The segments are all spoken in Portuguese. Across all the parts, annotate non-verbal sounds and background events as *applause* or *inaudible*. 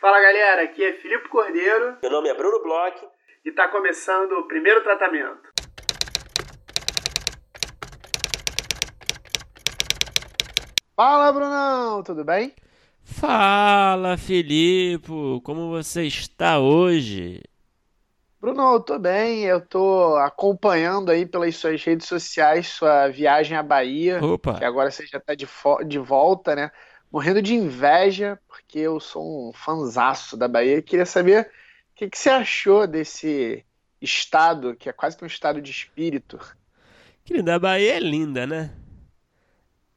Fala galera, aqui é Filipe Cordeiro. Meu nome é Bruno Bloch. E está começando o primeiro tratamento. Fala Brunão, tudo bem? Fala Filipe, como você está hoje? Bruno, eu tô bem, eu tô acompanhando aí pelas suas redes sociais sua viagem à Bahia, Opa. que agora você já está de, de volta, né? Morrendo de inveja, porque eu sou um fanzaço da Bahia. E queria saber o que, que, você achou desse estado, que é quase que um estado de espírito. Querida, a Bahia é linda, né?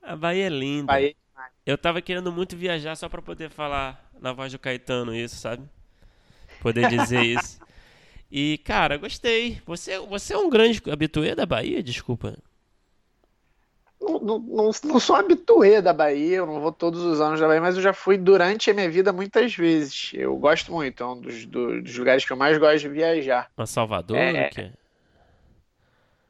A Bahia é linda. Bahia... É eu tava querendo muito viajar só para poder falar na voz do Caetano isso, sabe? Poder dizer isso. *laughs* E, cara, gostei. Você, você é um grande habituê da Bahia? Desculpa não, não, não, sou habituê da Bahia, eu não vou todos os anos da Bahia, mas eu já fui durante a minha vida muitas vezes. Eu gosto muito, é um dos, dos lugares que eu mais gosto de viajar. A Salvador? É...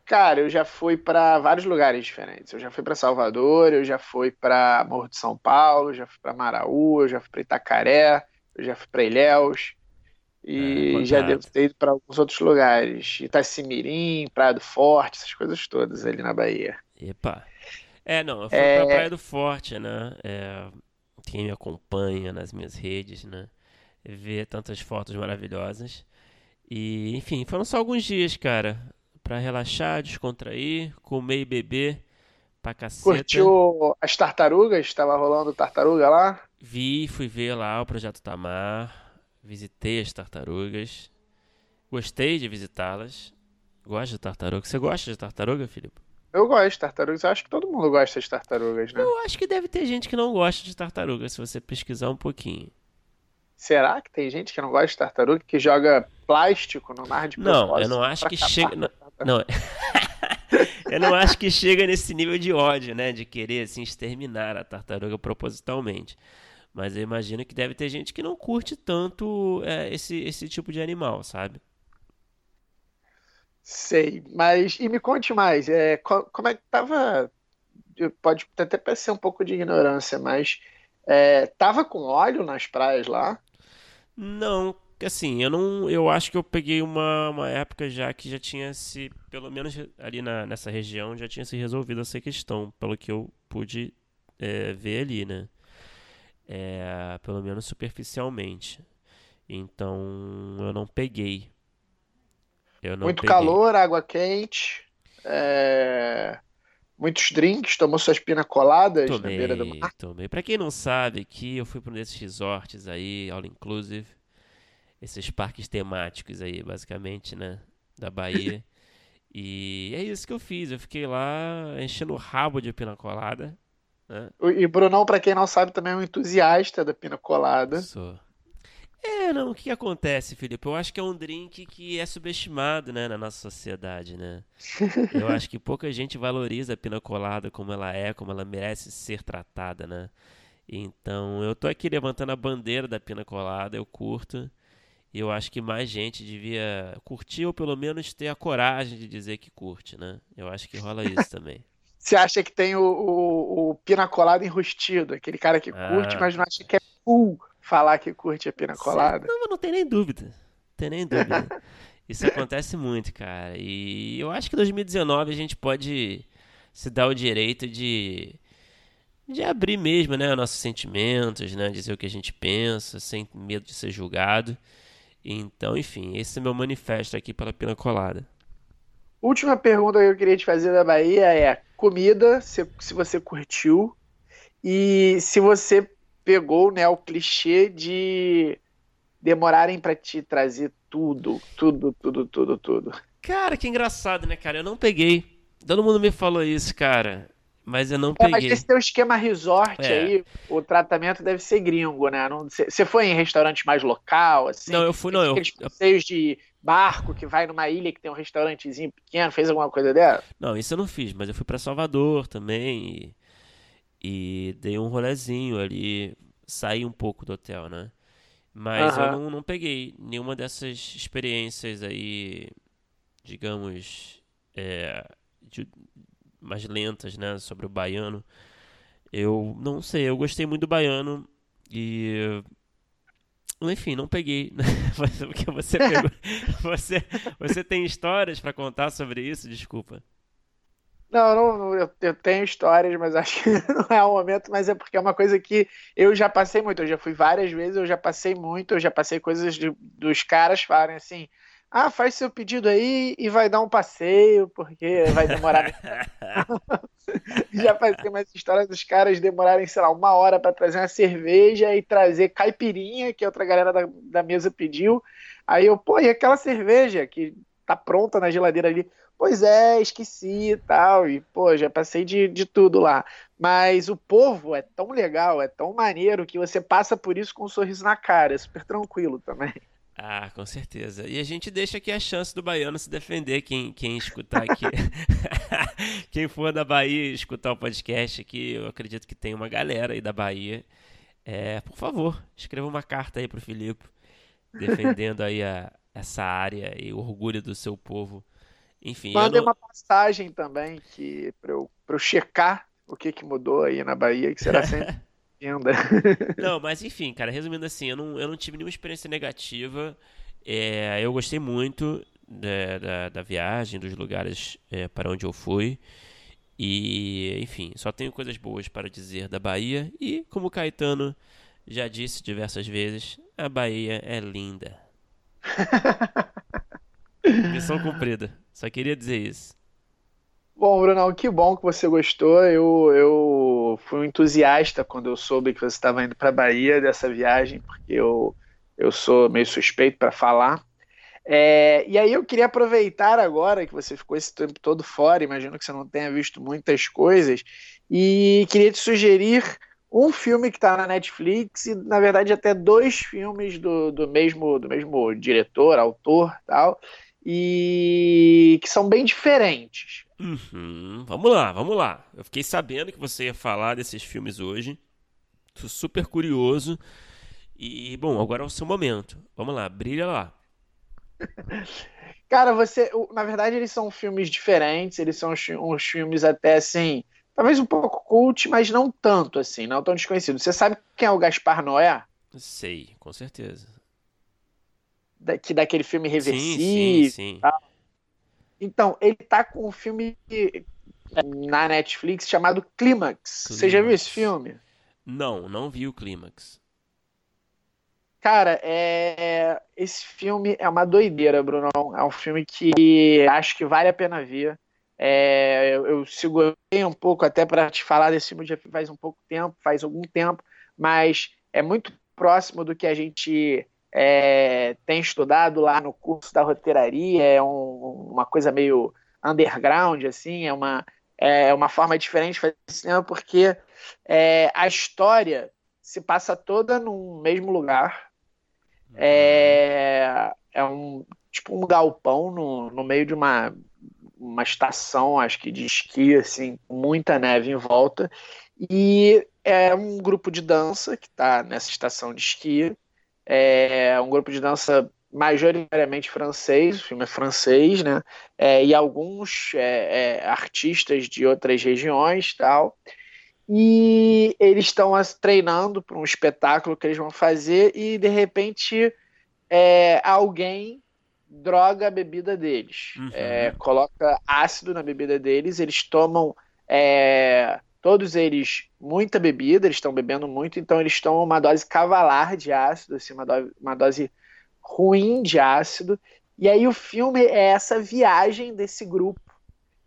Cara, eu já fui para vários lugares diferentes. Eu já fui para Salvador, eu já fui para Morro de São Paulo, já fui para Maraú, eu já fui para Itacaré, eu já fui para Ilhéus. E é, já devo ter ido para alguns outros lugares. Itacimirim, Praia do Forte, essas coisas todas ali na Bahia. Epa. É, não, eu fui é... pra Praia do Forte, né? É, quem me acompanha nas minhas redes, né? Vê tantas fotos maravilhosas. E, enfim, foram só alguns dias, cara. Pra relaxar, descontrair, comer e beber pra caceta. Curtiu as tartarugas? Estava rolando tartaruga lá? Vi, fui ver lá o Projeto Tamar. Visitei as tartarugas. Gostei de visitá-las. Gosto de tartaruga. Você gosta de tartaruga, Filipe? Eu gosto de tartarugas. Eu acho que todo mundo gosta de tartarugas, né? Eu acho que deve ter gente que não gosta de tartaruga, se você pesquisar um pouquinho. Será que tem gente que não gosta de tartaruga que joga plástico no mar de Não, eu não acho que chega. Não, não. *laughs* eu não acho que chega nesse nível de ódio, né? De querer assim exterminar a tartaruga propositalmente. Mas eu imagino que deve ter gente que não curte tanto é, esse, esse tipo de animal, sabe? Sei, mas e me conte mais, é, como é que tava? Pode até parecer um pouco de ignorância, mas é, tava com óleo nas praias lá? Não, assim, eu não, eu acho que eu peguei uma, uma época já que já tinha se, pelo menos ali na, nessa região, já tinha se resolvido essa questão, pelo que eu pude é, ver ali, né? É, pelo menos superficialmente. Então eu não peguei. Muito peguei. calor, água quente, é... muitos drinks, tomou suas pina coladas tomei, na beira do mar. Tomei. Pra quem não sabe, aqui eu fui para um desses resorts aí, all inclusive, esses parques temáticos aí, basicamente, né, da Bahia. *laughs* e é isso que eu fiz, eu fiquei lá enchendo o rabo de pina colada. Né? E Brunão, para quem não sabe, também é um entusiasta da pina colada. Sou. É, não, o que acontece, Felipe? Eu acho que é um drink que é subestimado, né, na nossa sociedade, né? *laughs* Eu acho que pouca gente valoriza a pina colada como ela é, como ela merece ser tratada, né? Então, eu tô aqui levantando a bandeira da pina colada, eu curto. E eu acho que mais gente devia curtir ou pelo menos ter a coragem de dizer que curte, né? Eu acho que rola isso *laughs* também. Você acha que tem o, o, o pina colada enrustido, aquele cara que curte, ah. mas não acha que é cool falar que curte a pina colada. Não, não tem nem dúvida. Não tem nem dúvida. *laughs* Isso acontece muito, cara. E eu acho que em 2019 a gente pode se dar o direito de de abrir mesmo, né, nossos sentimentos, né, dizer o que a gente pensa, sem medo de ser julgado. Então, enfim, esse é meu manifesto aqui pela Pina Colada. Última pergunta que eu queria te fazer da Bahia é comida, se, se você curtiu e se você pegou né, o clichê de demorarem para te trazer tudo, tudo, tudo, tudo, tudo. Cara, que engraçado, né, cara? Eu não peguei. Todo mundo me falou isso, cara. Mas eu não é, peguei. Mas esse teu esquema resort é. aí, o tratamento deve ser gringo, né? Você foi em restaurante mais local, assim? Não, eu fui, não. Aqueles eu... passeios de barco que vai numa ilha que tem um restaurantezinho pequeno, fez alguma coisa dela? Não, isso eu não fiz, mas eu fui para Salvador também. E e dei um rolezinho ali, saí um pouco do hotel, né? Mas eu não, não peguei nenhuma dessas experiências aí, digamos, é, de, mais lentas, né, sobre o baiano. Eu não sei, eu gostei muito do baiano e Enfim, não peguei. *laughs* Porque você *laughs* pegou. você, você tem histórias para contar sobre isso? Desculpa. Não, não, não eu, eu, tenho histórias, mas acho que *laughs* não é o momento, mas é porque é uma coisa que eu já passei muito, eu já fui várias vezes, eu já passei muito, eu já passei coisas de, dos caras falarem assim, ah, faz seu pedido aí e vai dar um passeio, porque vai demorar. *laughs* já passei umas histórias dos caras demorarem, sei lá, uma hora para trazer uma cerveja e trazer caipirinha, que a outra galera da, da mesa pediu. Aí eu, pô, e aquela cerveja que tá pronta na geladeira ali? Pois é, esqueci e tal. E, pô, já passei de, de tudo lá. Mas o povo é tão legal, é tão maneiro que você passa por isso com um sorriso na cara. É super tranquilo também. Ah, com certeza. E a gente deixa aqui a chance do baiano se defender, quem, quem escutar aqui. *laughs* quem for da Bahia escutar o podcast aqui, eu acredito que tem uma galera aí da Bahia. É, por favor, escreva uma carta aí pro Filipe, defendendo aí a, essa área e o orgulho do seu povo enfim. Mandei não... uma passagem também que para eu, eu checar o que, que mudou aí na Bahia, que será sempre *laughs* não, mas enfim, cara, resumindo assim, eu não, eu não tive nenhuma experiência negativa. É, eu gostei muito da, da, da viagem, dos lugares é, para onde eu fui. E, enfim, só tenho coisas boas para dizer da Bahia. E, como o Caetano já disse diversas vezes, a Bahia é linda. *laughs* Missão cumprida. Só queria dizer isso. Bom, Brunão, que bom que você gostou. Eu, eu fui um entusiasta quando eu soube que você estava indo para a Bahia dessa viagem, porque eu, eu sou meio suspeito para falar. É, e aí eu queria aproveitar agora que você ficou esse tempo todo fora, imagino que você não tenha visto muitas coisas, e queria te sugerir um filme que está na Netflix e, na verdade, até dois filmes do, do, mesmo, do mesmo diretor, autor tal, e que são bem diferentes. Uhum. Vamos lá, vamos lá. Eu fiquei sabendo que você ia falar desses filmes hoje. Tô super curioso. E, bom, agora é o seu momento. Vamos lá, brilha lá. *laughs* Cara, você. Na verdade, eles são filmes diferentes, eles são uns filmes até assim. Talvez um pouco cult, mas não tanto assim, não tão desconhecido. Você sabe quem é o Gaspar Noé? Sei, com certeza que daquele filme reversível. Sim, sim, sim. Então, ele tá com um filme na Netflix chamado Clímax. Você já viu esse filme? Não, não vi o Clímax. Cara, é... esse filme é uma doideira, Bruno. É um filme que acho que vale a pena ver. É... Eu segurei um pouco até para te falar desse filme já faz um pouco tempo, faz algum tempo, mas é muito próximo do que a gente é, tem estudado lá no curso da roteiraria, é um, uma coisa meio underground, assim, é uma, é uma forma diferente de fazer cinema, porque é, a história se passa toda no mesmo lugar. É, é um tipo um galpão no, no meio de uma, uma estação, acho que de esqui, assim, muita neve em volta. E é um grupo de dança que está nessa estação de esqui é um grupo de dança majoritariamente francês, o filme é francês, né? É, e alguns é, é, artistas de outras regiões tal. E eles estão treinando para um espetáculo que eles vão fazer e de repente é, alguém droga a bebida deles, uhum. É, coloca ácido na bebida deles, eles tomam é, todos eles muita bebida, eles estão bebendo muito, então eles tomam uma dose cavalar de ácido, assim, uma, dose, uma dose ruim de ácido. E aí o filme é essa viagem desse grupo,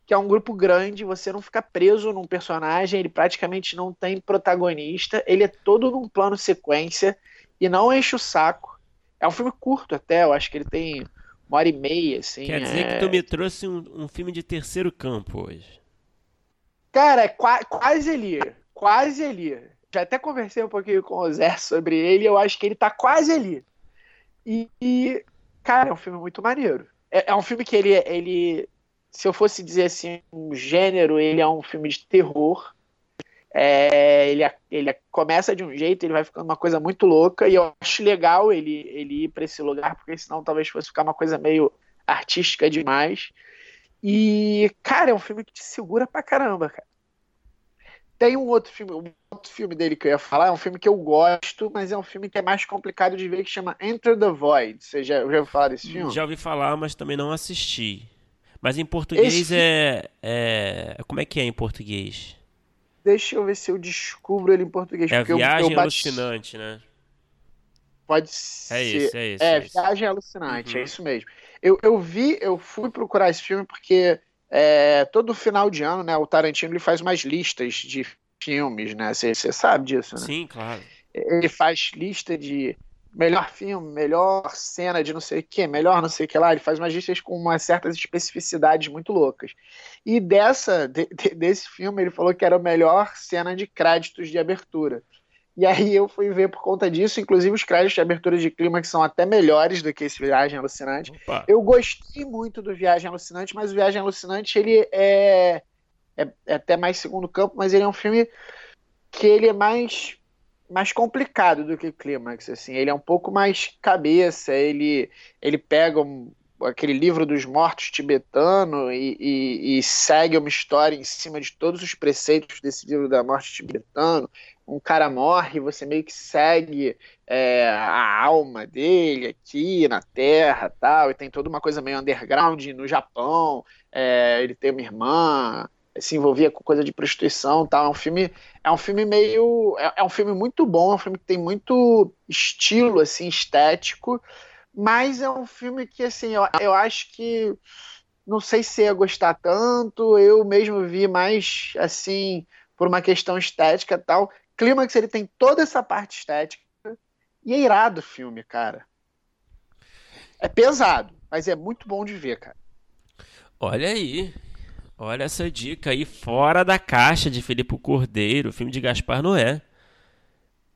que é um grupo grande, você não fica preso num personagem, ele praticamente não tem protagonista, ele é todo num plano sequência e não enche o saco. É um filme curto até, eu acho que ele tem uma hora e meia, assim. Quer dizer é... que tu me trouxe um, um filme de terceiro campo hoje. Cara, é qua quase ali. Quase ali. Já até conversei um pouquinho com o Zé sobre ele. Eu acho que ele tá quase ali. E, e cara, é um filme muito maneiro. É, é, um filme que ele, ele, se eu fosse dizer assim, um gênero, ele é um filme de terror. É, ele, ele começa de um jeito, ele vai ficando uma coisa muito louca. E eu acho legal ele, ele ir para esse lugar, porque senão talvez fosse ficar uma coisa meio artística demais. E, cara, é um filme que te segura pra caramba, cara. Tem um outro filme, um outro filme dele que eu ia falar é um filme que eu gosto, mas é um filme que é mais complicado de ver, que chama Enter the Void. Você já, já ouviu falar desse filme? Já ouvi falar, mas também não assisti. Mas em português Esse... é, é. Como é que é em português? Deixa eu ver se eu descubro ele em português. É Viagem eu, eu Alucinante, né? Pode ser. É isso, é isso. É, é Viagem Alucinante, é uhum. é isso mesmo. Eu, eu vi, eu fui procurar esse filme porque é, todo final de ano, né, o Tarantino ele faz umas listas de filmes, né? Você sabe disso, né? Sim, claro. Ele faz lista de melhor filme, melhor cena de não sei o que, melhor não sei o que lá. Ele faz umas listas com umas certas especificidades muito loucas. E dessa, de, de, desse filme, ele falou que era a melhor cena de créditos de abertura. E aí eu fui ver por conta disso, inclusive os créditos de abertura de clima que são até melhores do que esse Viagem Alucinante. Opa. Eu gostei muito do Viagem Alucinante, mas o Viagem Alucinante ele é, é, é até mais segundo campo, mas ele é um filme que ele é mais mais complicado do que Clímax, assim, ele é um pouco mais cabeça, ele ele pega um, aquele livro dos mortos tibetano e, e, e, segue uma história em cima de todos os preceitos desse livro da morte tibetano. Um cara morre, você meio que segue é, a alma dele aqui na Terra, tal, e tem toda uma coisa meio underground no Japão. É, ele tem uma irmã, se envolvia com coisa de prostituição tal. É um filme, é um filme meio. É, é, um filme muito bom, é um filme que tem muito estilo assim, estético, mas é um filme que assim, eu, eu acho que não sei se ia gostar tanto, eu mesmo vi mais assim, por uma questão estética tal. Clímax ele tem toda essa parte estética e é irado o filme, cara. É pesado, mas é muito bom de ver, cara. Olha aí, Olha essa dica aí, fora da caixa de Felipe Cordeiro, filme de Gaspar Noé.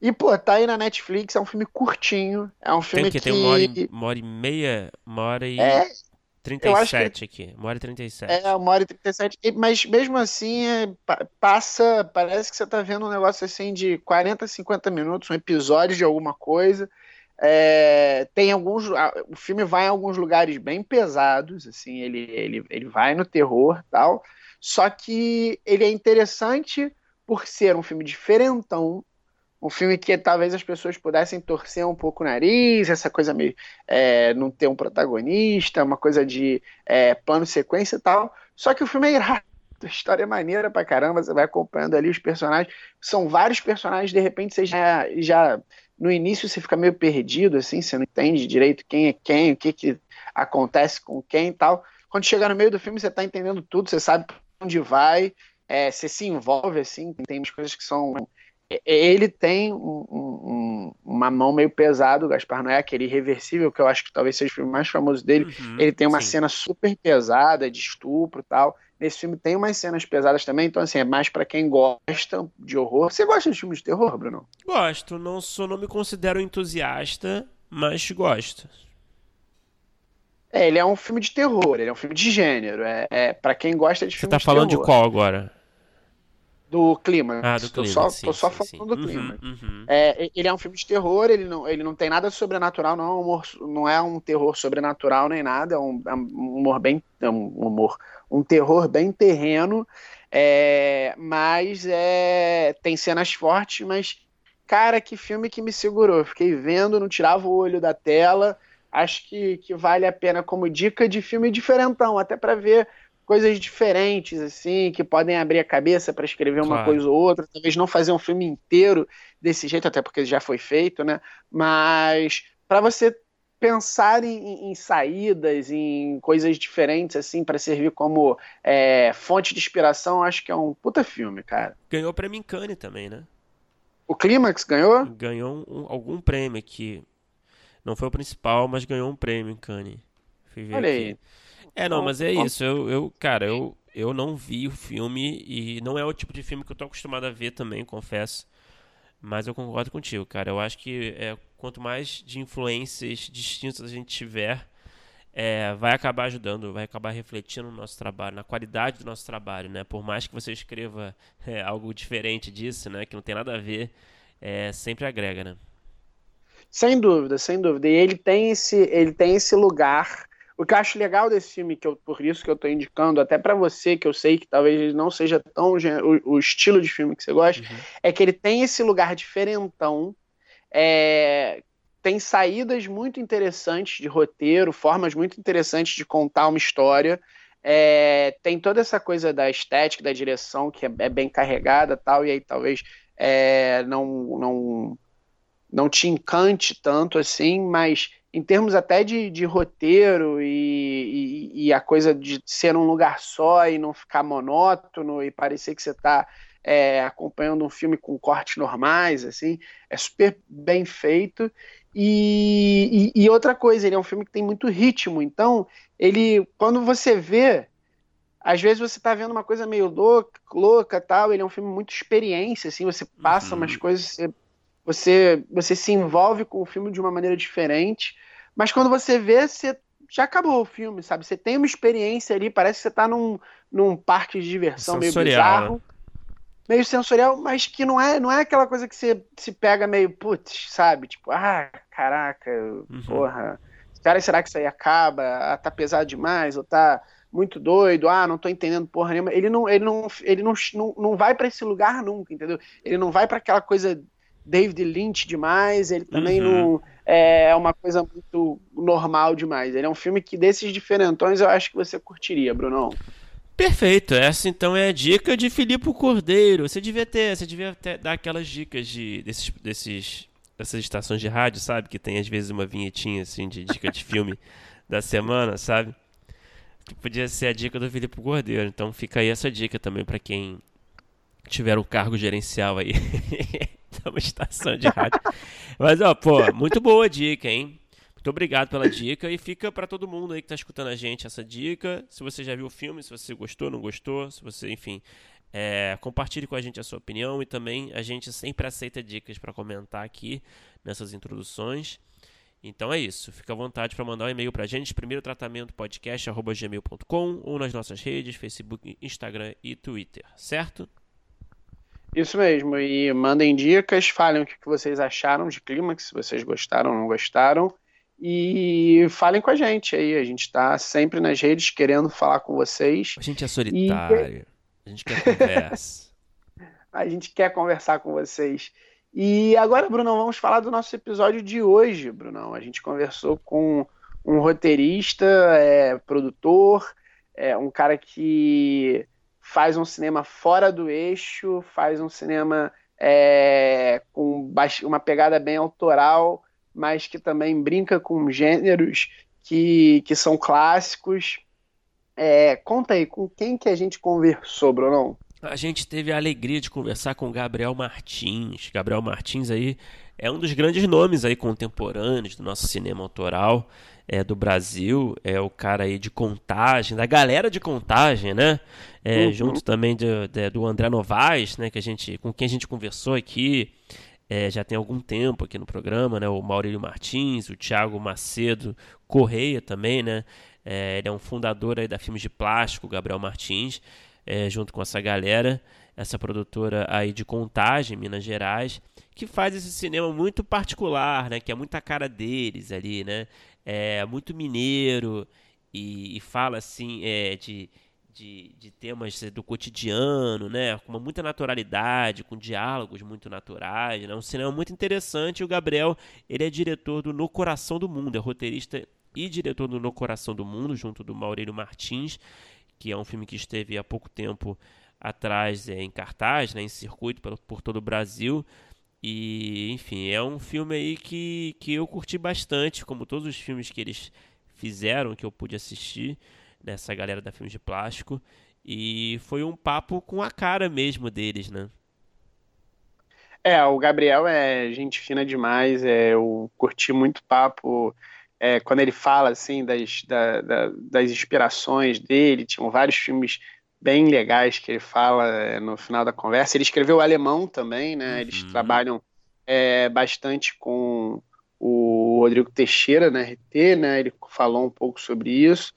E, pô, tá aí na Netflix, é um filme curtinho. É um filme tem que... Tem uma hora, e, uma hora e meia, uma hora e... É, 37 que... aqui, uma hora e 37. É, uma hora e 37. Mas mesmo assim, é, passa, parece que você tá vendo um negócio assim de 40, 50 minutos, um episódio de alguma coisa. É, tem alguns. O filme vai em alguns lugares bem pesados, assim, ele, ele, ele vai no terror tal. Só que ele é interessante por ser um filme diferentão, um filme que talvez as pessoas pudessem torcer um pouco o nariz, essa coisa meio é, não ter um protagonista, uma coisa de é, plano sequência e tal. Só que o filme é irado, a história é maneira pra caramba, você vai acompanhando ali os personagens. São vários personagens, de repente você já, já no início você fica meio perdido, assim, você não entende direito quem é quem, o que, que acontece com quem e tal. Quando chega no meio do filme, você está entendendo tudo, você sabe onde vai, é, você se envolve, assim, tem umas coisas que são. Ele tem um, um, uma mão meio pesada, o Gaspar não é aquele irreversível, que eu acho que talvez seja o filme mais famoso dele. Uhum, ele tem uma sim. cena super pesada de estupro e tal. Nesse filme tem umas cenas pesadas também, então assim, é mais para quem gosta de horror. Você gosta de filmes de terror, Bruno? Gosto, não sou, não me considero entusiasta, mas gosto. É, ele é um filme de terror, ele é um filme de gênero. É, é para quem gosta de Você filmes tá falando de, de qual agora? Do clima. Ah, do tô clima. Só, sim, tô só sim, falando sim. do clima. Uhum, uhum. É, ele é um filme de terror, ele não, ele não tem nada sobrenatural, não é um, humor, não é um terror sobrenatural nem nada, é um, é um humor bem. É um humor um terror bem terreno, é, mas é, tem cenas fortes, mas cara, que filme que me segurou. Fiquei vendo, não tirava o olho da tela. Acho que, que vale a pena como dica de filme diferentão, até para ver coisas diferentes, assim, que podem abrir a cabeça para escrever uma coisa ou outra. Talvez não fazer um filme inteiro desse jeito, até porque já foi feito, né? Mas para você pensar em, em, saídas, em coisas diferentes, assim, para servir como é, fonte de inspiração, acho que é um puta filme, cara. Ganhou prêmio em Cannes também, né? O Clímax ganhou? Ganhou um, algum prêmio aqui. Não foi o principal, mas ganhou um prêmio em Cannes. Olha aqui. aí. É, não, mas é isso. Eu, eu, cara, eu, eu não vi o filme e não é o tipo de filme que eu tô acostumado a ver também, confesso. Mas eu concordo contigo, cara. Eu acho que é, quanto mais de influências distintas a gente tiver, é, vai acabar ajudando, vai acabar refletindo no nosso trabalho, na qualidade do nosso trabalho, né? Por mais que você escreva *laughs* é, algo diferente disso, né? Que não tem nada a ver, é, sempre agrega, né? Sem dúvida, sem dúvida. E ele tem esse, ele tem esse lugar. O que eu acho legal desse filme, que eu, por isso que eu estou indicando, até para você, que eu sei que talvez não seja tão o, o estilo de filme que você gosta, uhum. é que ele tem esse lugar diferentão, é, tem saídas muito interessantes de roteiro, formas muito interessantes de contar uma história. É, tem toda essa coisa da estética, da direção, que é, é bem carregada tal, e aí talvez é, não, não, não te encante tanto assim, mas em termos até de, de roteiro e, e, e, a coisa de ser um lugar só e não ficar monótono e parecer que você está é, acompanhando um filme com cortes normais, assim, é super bem feito. E, e, outra coisa, ele é um filme que tem muito ritmo, então ele, quando você vê, às vezes você está vendo uma coisa meio louca, louca tal, ele é um filme muito experiência, assim, você passa uhum. umas coisas, você, você, você se envolve com o filme de uma maneira diferente, mas quando você vê, você já acabou o filme, sabe? Você tem uma experiência ali, parece que você está num, num parque de diversão meio bizarro. Né? meio sensorial, mas que não é, não é aquela coisa que você se pega meio, putz, sabe? Tipo, ah, caraca, uhum. porra. Cara, será que isso aí acaba? Ah, tá pesado demais? Ou tá muito doido? Ah, não tô entendendo porra nenhuma. Ele não, ele não, ele não, não, não vai para esse lugar nunca, entendeu? Ele não vai para aquela coisa David Lynch demais, ele também uhum. não é uma coisa muito normal demais. Ele é um filme que desses diferentões eu acho que você curtiria, Brunão. Perfeito, essa então é a dica de Filipe Cordeiro. Você devia ter, você devia ter, dar aquelas dicas de desses, desses dessas estações de rádio, sabe, que tem às vezes uma vinhetinha assim de dica de filme *laughs* da semana, sabe? Que podia ser a dica do Filipe Cordeiro. Então fica aí essa dica também para quem tiver um cargo gerencial aí *laughs* *laughs* uma estação de rádio. Mas ó, pô, muito boa dica, hein? Muito obrigado pela dica e fica para todo mundo aí que está escutando a gente essa dica. Se você já viu o filme, se você gostou, não gostou, se você, enfim, é, compartilhe com a gente a sua opinião e também a gente sempre aceita dicas para comentar aqui nessas introduções. Então é isso. Fica à vontade para mandar um e-mail para a gente, primeiro tratamento podcast@gmail.com ou nas nossas redes, Facebook, Instagram e Twitter, certo? Isso mesmo. E mandem dicas, falem o que vocês acharam de Clímax, se vocês gostaram ou não gostaram. E falem com a gente aí. A gente está sempre nas redes querendo falar com vocês. A gente é solitário. E... A gente quer conversa. *laughs* a gente quer conversar com vocês. E agora, Brunão, vamos falar do nosso episódio de hoje, Brunão. A gente conversou com um roteirista, é, produtor, é, um cara que faz um cinema fora do eixo, faz um cinema é, com uma pegada bem autoral mas que também brinca com gêneros que, que são clássicos. É, conta aí, com quem que a gente conversou, Brunão? A gente teve a alegria de conversar com Gabriel Martins. Gabriel Martins aí é um dos grandes nomes aí contemporâneos do nosso cinema autoral é, do Brasil. É o cara aí de contagem, da galera de contagem, né? É, uhum. Junto também de, de, do André Novaes, né? Que a gente, com quem a gente conversou aqui é, já tem algum tempo aqui no programa, né? O Maurílio Martins, o Thiago Macedo Correia também, né? É, ele é um fundador aí da Filmes de Plástico, Gabriel Martins, é, junto com essa galera, essa produtora aí de Contagem, Minas Gerais, que faz esse cinema muito particular, né? Que é muita cara deles ali, né? É muito mineiro e, e fala assim é, de de, de temas do cotidiano, né? Com muita naturalidade, com diálogos muito naturais, né? Um cinema muito interessante. E o Gabriel, ele é diretor do No Coração do Mundo, é roteirista e diretor do No Coração do Mundo, junto do Maurílio Martins, que é um filme que esteve há pouco tempo atrás é, em cartaz, né, em circuito por, por todo o Brasil. E, enfim, é um filme aí que, que eu curti bastante, como todos os filmes que eles fizeram, que eu pude assistir dessa galera da Filmes de Plástico. E foi um papo com a cara mesmo deles, né? É, o Gabriel é gente fina demais, é, eu curti muito papo é, quando ele fala assim das, da, da, das inspirações dele, tinham vários filmes bem legais que ele fala é, no final da conversa. Ele escreveu alemão também, né? Uhum. Eles trabalham é, bastante com o Rodrigo Teixeira na RT, né? Ele falou um pouco sobre isso.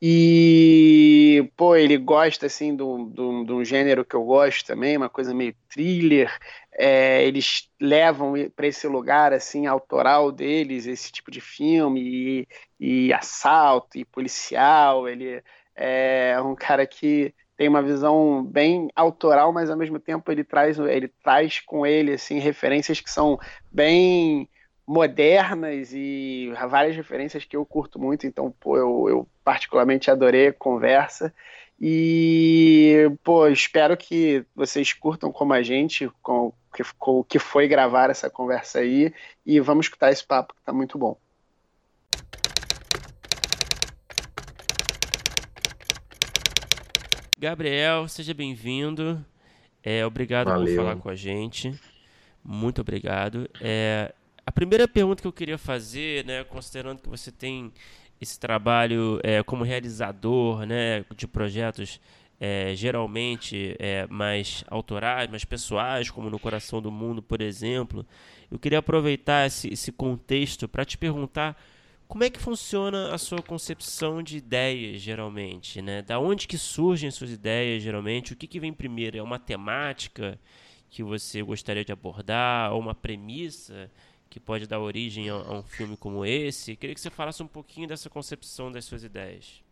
E, pô, ele gosta, assim, de um gênero que eu gosto também, uma coisa meio thriller, é, eles levam para esse lugar assim autoral deles esse tipo de filme e, e assalto e policial. Ele é um cara que tem uma visão bem autoral, mas ao mesmo tempo ele traz, ele traz com ele assim referências que são bem modernas e várias referências que eu curto muito, então pô, eu, eu particularmente adorei a conversa. E pô, espero que vocês curtam como a gente com, com o que foi gravar essa conversa aí. E vamos escutar esse papo que tá muito bom. Gabriel, seja bem-vindo. É, obrigado Valeu. por falar com a gente. Muito obrigado. É, a primeira pergunta que eu queria fazer, né, considerando que você tem esse trabalho é, como realizador né, de projetos é, geralmente é, mais autorais, mais pessoais, como no Coração do Mundo, por exemplo, eu queria aproveitar esse, esse contexto para te perguntar como é que funciona a sua concepção de ideias, geralmente? Né? Da onde que surgem suas ideias, geralmente? O que, que vem primeiro? É uma temática que você gostaria de abordar? Ou uma premissa que pode dar origem a, a um filme como esse? Queria que você falasse um pouquinho dessa concepção das suas ideias.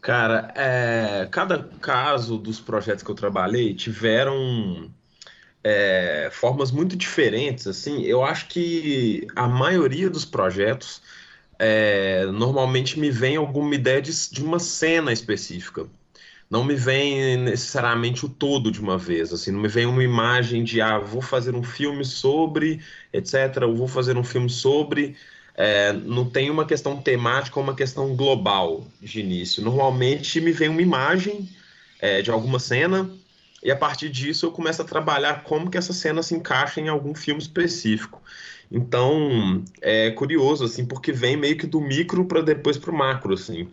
Cara, é, cada caso dos projetos que eu trabalhei tiveram é, formas muito diferentes, assim, eu acho que a maioria dos projetos é, normalmente me vem alguma ideia de, de, uma cena específica. Não me vem necessariamente o todo de uma vez, assim, não me vem uma imagem de, ah, vou fazer um filme sobre, etc., ou vou fazer um filme sobre, é, não tem uma questão temática ou uma questão global de início. Normalmente me vem uma imagem é, de alguma cena, e a partir disso eu começo a trabalhar como que essa cena se encaixa em algum filme específico. Então, é curioso, assim, porque vem meio que do micro para depois para o macro, assim.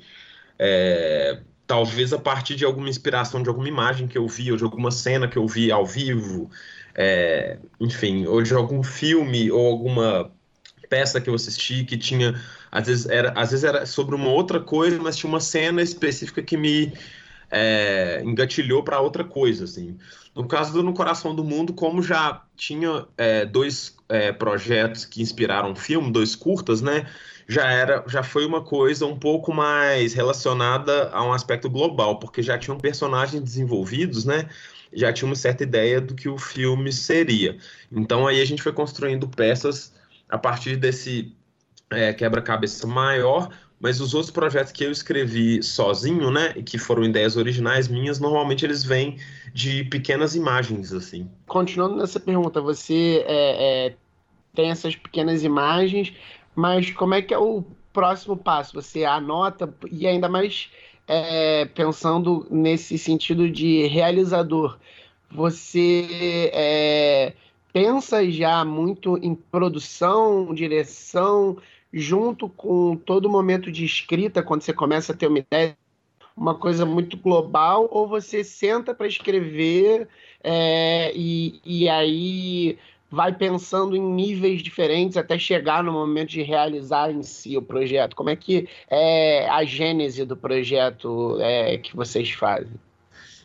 É, talvez a partir de alguma inspiração de alguma imagem que eu vi, ou de alguma cena que eu vi ao vivo, é, enfim, ou de algum filme, ou alguma peça que eu assisti que tinha, às vezes era, às vezes era sobre uma outra coisa, mas tinha uma cena específica que me é, engatilhou para outra coisa, assim. No caso do No Coração do Mundo, como já tinha é, dois é, projetos que inspiraram o filme, dois curtas, né? Já era, já foi uma coisa um pouco mais relacionada a um aspecto global, porque já tinham personagens desenvolvidos, né? Já tinha uma certa ideia do que o filme seria. Então aí a gente foi construindo peças a partir desse é, quebra-cabeça maior, mas os outros projetos que eu escrevi sozinho, né, e que foram ideias originais minhas, normalmente eles vêm de pequenas imagens, assim. Continuando nessa pergunta, você é, é, tem essas pequenas imagens, mas como é que é o próximo passo? Você anota e ainda mais é, pensando nesse sentido de realizador, você é, pensa já muito em produção, direção, junto com todo momento de escrita, quando você começa a ter uma ideia, uma coisa muito global, ou você senta para escrever é, e, e aí vai pensando em níveis diferentes até chegar no momento de realizar em si o projeto? Como é que é a gênese do projeto é, que vocês fazem?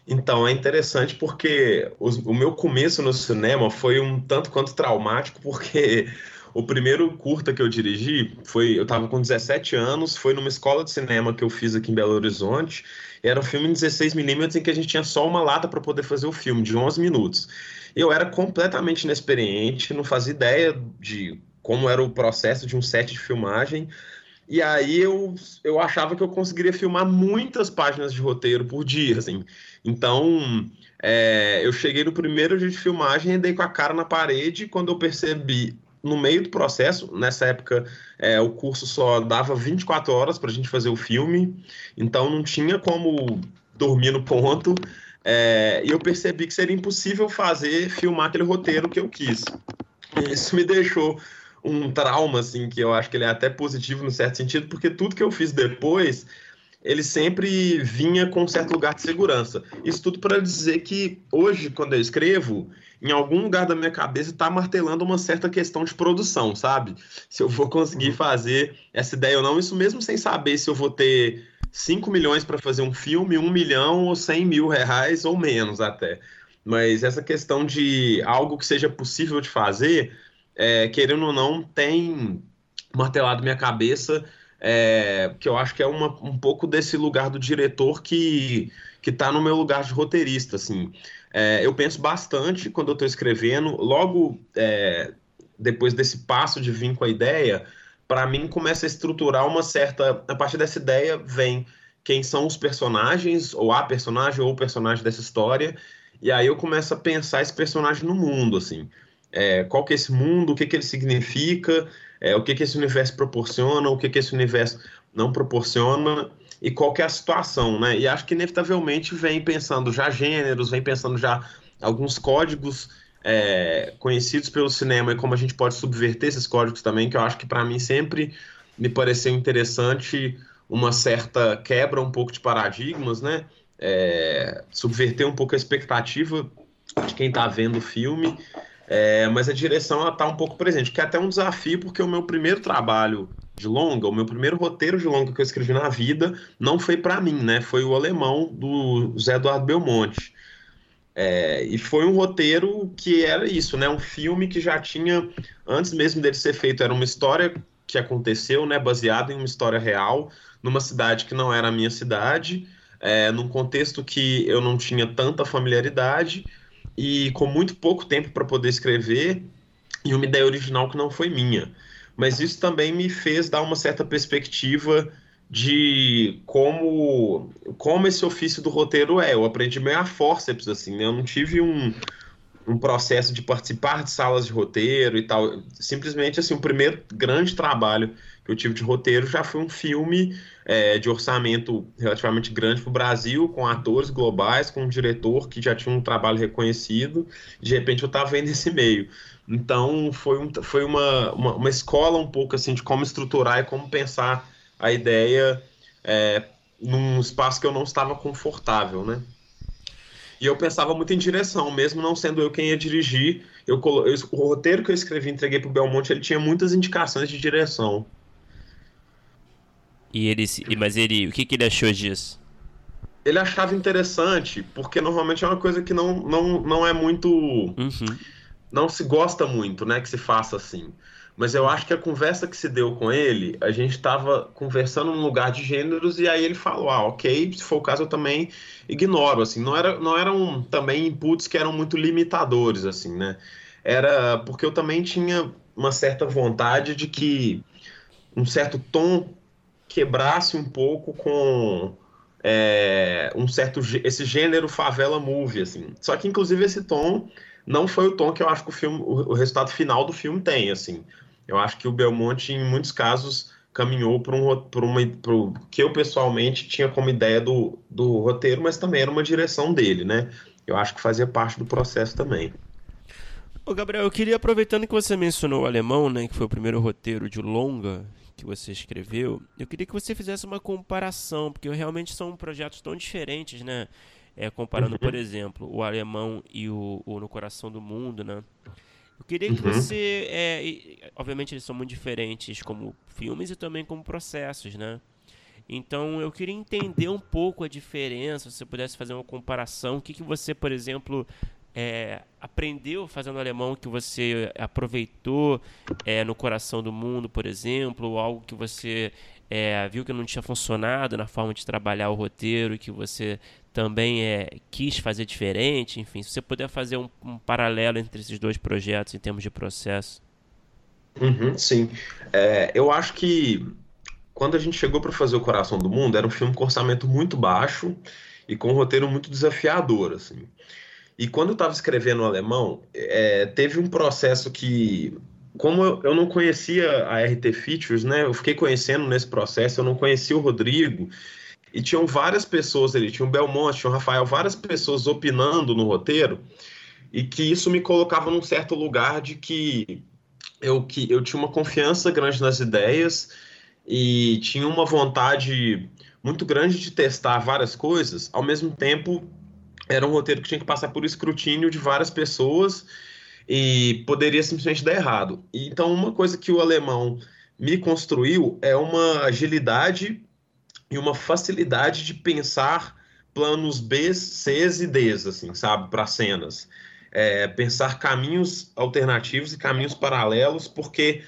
Então, é interessante porque o, o meu começo no cinema foi um tanto quanto traumático, porque o primeiro curta que eu dirigi foi. Eu estava com 17 anos, foi numa escola de cinema que eu fiz aqui em Belo Horizonte. Era um filme em 16mm em que a gente tinha só uma lata para poder fazer o filme, de 11 minutos. Eu era completamente inexperiente, não fazia ideia de como era o processo de um set de filmagem. E aí eu, eu achava que eu conseguiria filmar muitas páginas de roteiro por dia, assim. Então, é, eu cheguei no primeiro dia de filmagem e dei com a cara na parede. Quando eu percebi no meio do processo, nessa época é, o curso só dava 24 horas para a gente fazer o filme, então não tinha como dormir no ponto. É, e eu percebi que seria impossível fazer, filmar aquele roteiro que eu quis. Isso me deixou um trauma, assim, que eu acho que ele é até positivo no certo sentido, porque tudo que eu fiz depois, ele sempre vinha com um certo lugar de segurança. Isso tudo para dizer que hoje, quando eu escrevo, em algum lugar da minha cabeça está martelando uma certa questão de produção, sabe? Se eu vou conseguir uhum. fazer essa ideia ou não, isso mesmo sem saber se eu vou ter 5 milhões para fazer um filme, 1 milhão ou 100 mil reais ou menos até. mas essa questão de algo que seja possível de fazer, é, querendo ou não, tem martelado minha cabeça, é, que eu acho que é uma, um pouco desse lugar do diretor que que está no meu lugar de roteirista, assim. É, eu penso bastante quando eu estou escrevendo, logo é, depois desse passo de vir com a ideia, para mim começa a estruturar uma certa. A partir dessa ideia vem quem são os personagens, ou a personagem, ou o personagem dessa história, e aí eu começo a pensar esse personagem no mundo, assim. É, qual que é esse mundo, o que, que ele significa, é, o que, que esse universo proporciona, o que, que esse universo não proporciona e qual é a situação, né? E acho que inevitavelmente vem pensando já gêneros, vem pensando já alguns códigos é, conhecidos pelo cinema e como a gente pode subverter esses códigos também, que eu acho que para mim sempre me pareceu interessante uma certa quebra um pouco de paradigmas, né? É, subverter um pouco a expectativa de quem está vendo o filme, é, mas a direção ela tá um pouco presente, que é até um desafio, porque o meu primeiro trabalho de longa, o meu primeiro roteiro de longa que eu escrevi na vida não foi para mim, né? Foi o alemão do Zé Eduardo Belmonte. É, e foi um roteiro que era isso, né? Um filme que já tinha, antes mesmo dele ser feito, era uma história que aconteceu, né? Baseada em uma história real, numa cidade que não era a minha cidade, é, num contexto que eu não tinha tanta familiaridade e com muito pouco tempo para poder escrever e uma ideia original que não foi minha. Mas isso também me fez dar uma certa perspectiva de como como esse ofício do roteiro é. Eu aprendi meio a forceps, assim, né? Eu não tive um, um processo de participar de salas de roteiro e tal. Simplesmente, assim, o primeiro grande trabalho que eu tive de roteiro já foi um filme é, de orçamento relativamente grande para o Brasil, com atores globais, com um diretor que já tinha um trabalho reconhecido. De repente eu estava vendo esse meio. Então foi, um, foi uma, uma, uma, escola um pouco assim de como estruturar e como pensar a ideia é, num espaço que eu não estava confortável, né? E eu pensava muito em direção, mesmo não sendo eu quem ia dirigir. Eu, eu o roteiro que eu escrevi e entreguei para o Belmonte, ele tinha muitas indicações de direção. E ele, mas ele, o que, que ele achou disso? Ele achava interessante, porque normalmente é uma coisa que não, não, não é muito. Uhum. Não se gosta muito, né? Que se faça assim. Mas eu acho que a conversa que se deu com ele, a gente estava conversando num lugar de gêneros e aí ele falou: ah, ok, se for o caso eu também ignoro. Assim, não, era, não eram também inputs que eram muito limitadores, assim, né? Era porque eu também tinha uma certa vontade de que um certo tom quebrasse um pouco com é, um certo esse gênero favela movie assim. Só que inclusive esse tom não foi o tom que eu acho que o filme, o, o resultado final do filme tem assim. Eu acho que o Belmonte em muitos casos caminhou para um uma pro, que eu pessoalmente tinha como ideia do, do roteiro, mas também era uma direção dele, né? Eu acho que fazia parte do processo também. Ô Gabriel, eu queria aproveitando que você mencionou o alemão, né, que foi o primeiro roteiro de longa que você escreveu, eu queria que você fizesse uma comparação, porque realmente são projetos tão diferentes, né? É, comparando, uhum. por exemplo, o alemão e o, o, No Coração do Mundo, né? Eu queria que uhum. você. É, e, obviamente, eles são muito diferentes como filmes e também como processos, né? Então, eu queria entender um pouco a diferença, se você pudesse fazer uma comparação. O que, que você, por exemplo, é, aprendeu fazendo alemão que você aproveitou é, no coração do mundo, por exemplo, ou algo que você é, viu que não tinha funcionado na forma de trabalhar o roteiro, que você também é, quis fazer diferente, enfim, se você puder fazer um, um paralelo entre esses dois projetos em termos de processo. Uhum, sim, é, eu acho que quando a gente chegou para fazer o Coração do Mundo, era um filme com orçamento muito baixo e com um roteiro muito desafiador, assim. E quando eu estava escrevendo o alemão, é, teve um processo que, como eu, não conhecia a RT Features, né? Eu fiquei conhecendo nesse processo, eu não conhecia o Rodrigo. E tinham várias pessoas ali, tinha o Belmonte, tinha o Rafael, várias pessoas opinando no roteiro, e que isso me colocava num certo lugar de que eu, que eu tinha uma confiança grande nas ideias e tinha uma vontade muito grande de testar várias coisas, ao mesmo tempo era um roteiro que tinha que passar por escrutínio de várias pessoas e poderia simplesmente dar errado. Então, uma coisa que o alemão me construiu é uma agilidade e uma facilidade de pensar planos B, Cs e Ds, assim, sabe, para cenas. É, pensar caminhos alternativos e caminhos paralelos, porque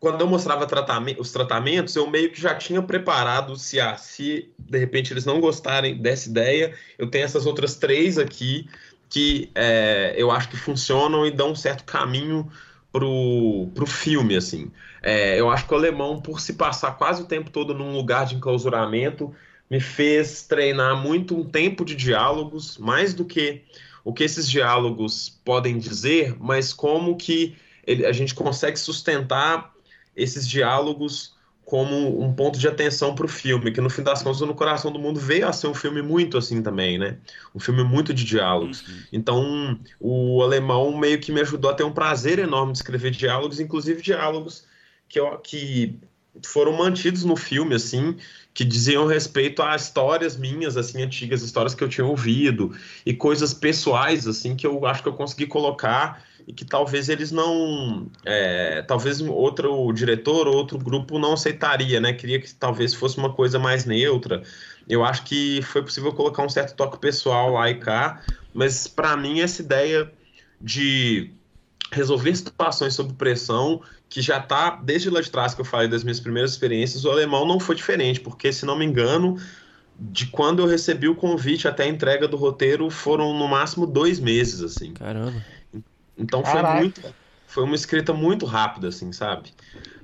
quando eu mostrava tratament os tratamentos, eu meio que já tinha preparado se, ah, se de repente eles não gostarem dessa ideia, eu tenho essas outras três aqui que é, eu acho que funcionam e dão um certo caminho pro, pro filme, assim. É, eu acho que o alemão, por se passar quase o tempo todo num lugar de enclausuramento, me fez treinar muito um tempo de diálogos, mais do que o que esses diálogos podem dizer, mas como que ele, a gente consegue sustentar esses diálogos como um ponto de atenção para o filme, que no fim das contas, No Coração do Mundo veio a ser um filme muito assim também, né? Um filme muito de diálogos. Uhum. Então, o alemão meio que me ajudou a ter um prazer enorme de escrever diálogos, inclusive diálogos que, eu, que foram mantidos no filme, assim, que diziam respeito a histórias minhas, assim, antigas, histórias que eu tinha ouvido, e coisas pessoais, assim, que eu acho que eu consegui colocar e que talvez eles não. É, talvez outro diretor ou outro grupo não aceitaria, né? Queria que talvez fosse uma coisa mais neutra. Eu acho que foi possível colocar um certo toque pessoal lá e cá, mas para mim essa ideia de resolver situações sob pressão, que já está desde lá de trás que eu falei das minhas primeiras experiências, o alemão não foi diferente, porque se não me engano, de quando eu recebi o convite até a entrega do roteiro foram no máximo dois meses, assim. Caramba. Então foi Caraca. muito. Foi uma escrita muito rápida, assim, sabe?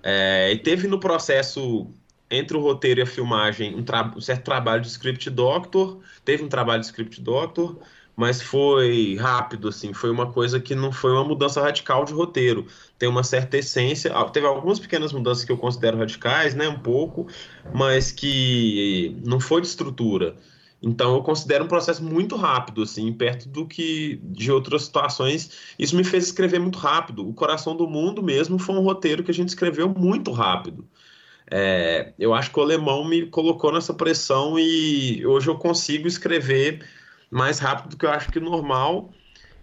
É, e teve no processo entre o roteiro e a filmagem um, um, certo trabalho de script doctor, teve um trabalho de script doctor, mas foi rápido, assim, foi uma coisa que não foi uma mudança radical de roteiro. Tem uma certa essência, teve algumas pequenas mudanças que eu considero radicais, né, um pouco, mas que não foi de estrutura. Então eu considero um processo muito rápido, assim, perto do que de outras situações. Isso me fez escrever muito rápido. O Coração do Mundo mesmo foi um roteiro que a gente escreveu muito rápido. É, eu acho que o alemão me colocou nessa pressão e hoje eu consigo escrever mais rápido do que eu acho que normal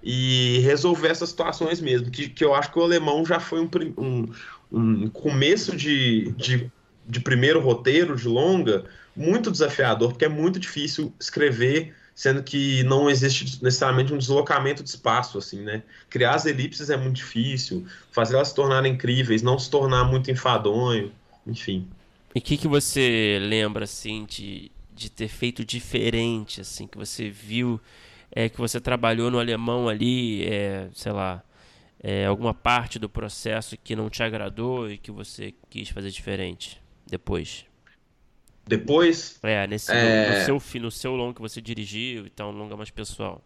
e resolver essas situações mesmo. Que, que eu acho que o alemão já foi um, um, um começo de, de, de primeiro roteiro, de longa, muito desafiador, porque é muito difícil escrever, sendo que não existe necessariamente um deslocamento de espaço, assim, né? Criar as elipses é muito difícil, fazer elas se tornarem incríveis, não se tornar muito enfadonho, enfim. E o que, que você lembra, assim, de, de ter feito diferente, assim, que você viu, é, que você trabalhou no alemão ali, é, sei lá, é, alguma parte do processo que não te agradou e que você quis fazer diferente depois? Depois. É, nesse, é... No, seu, no seu longo que você dirigiu, então um longa mais pessoal.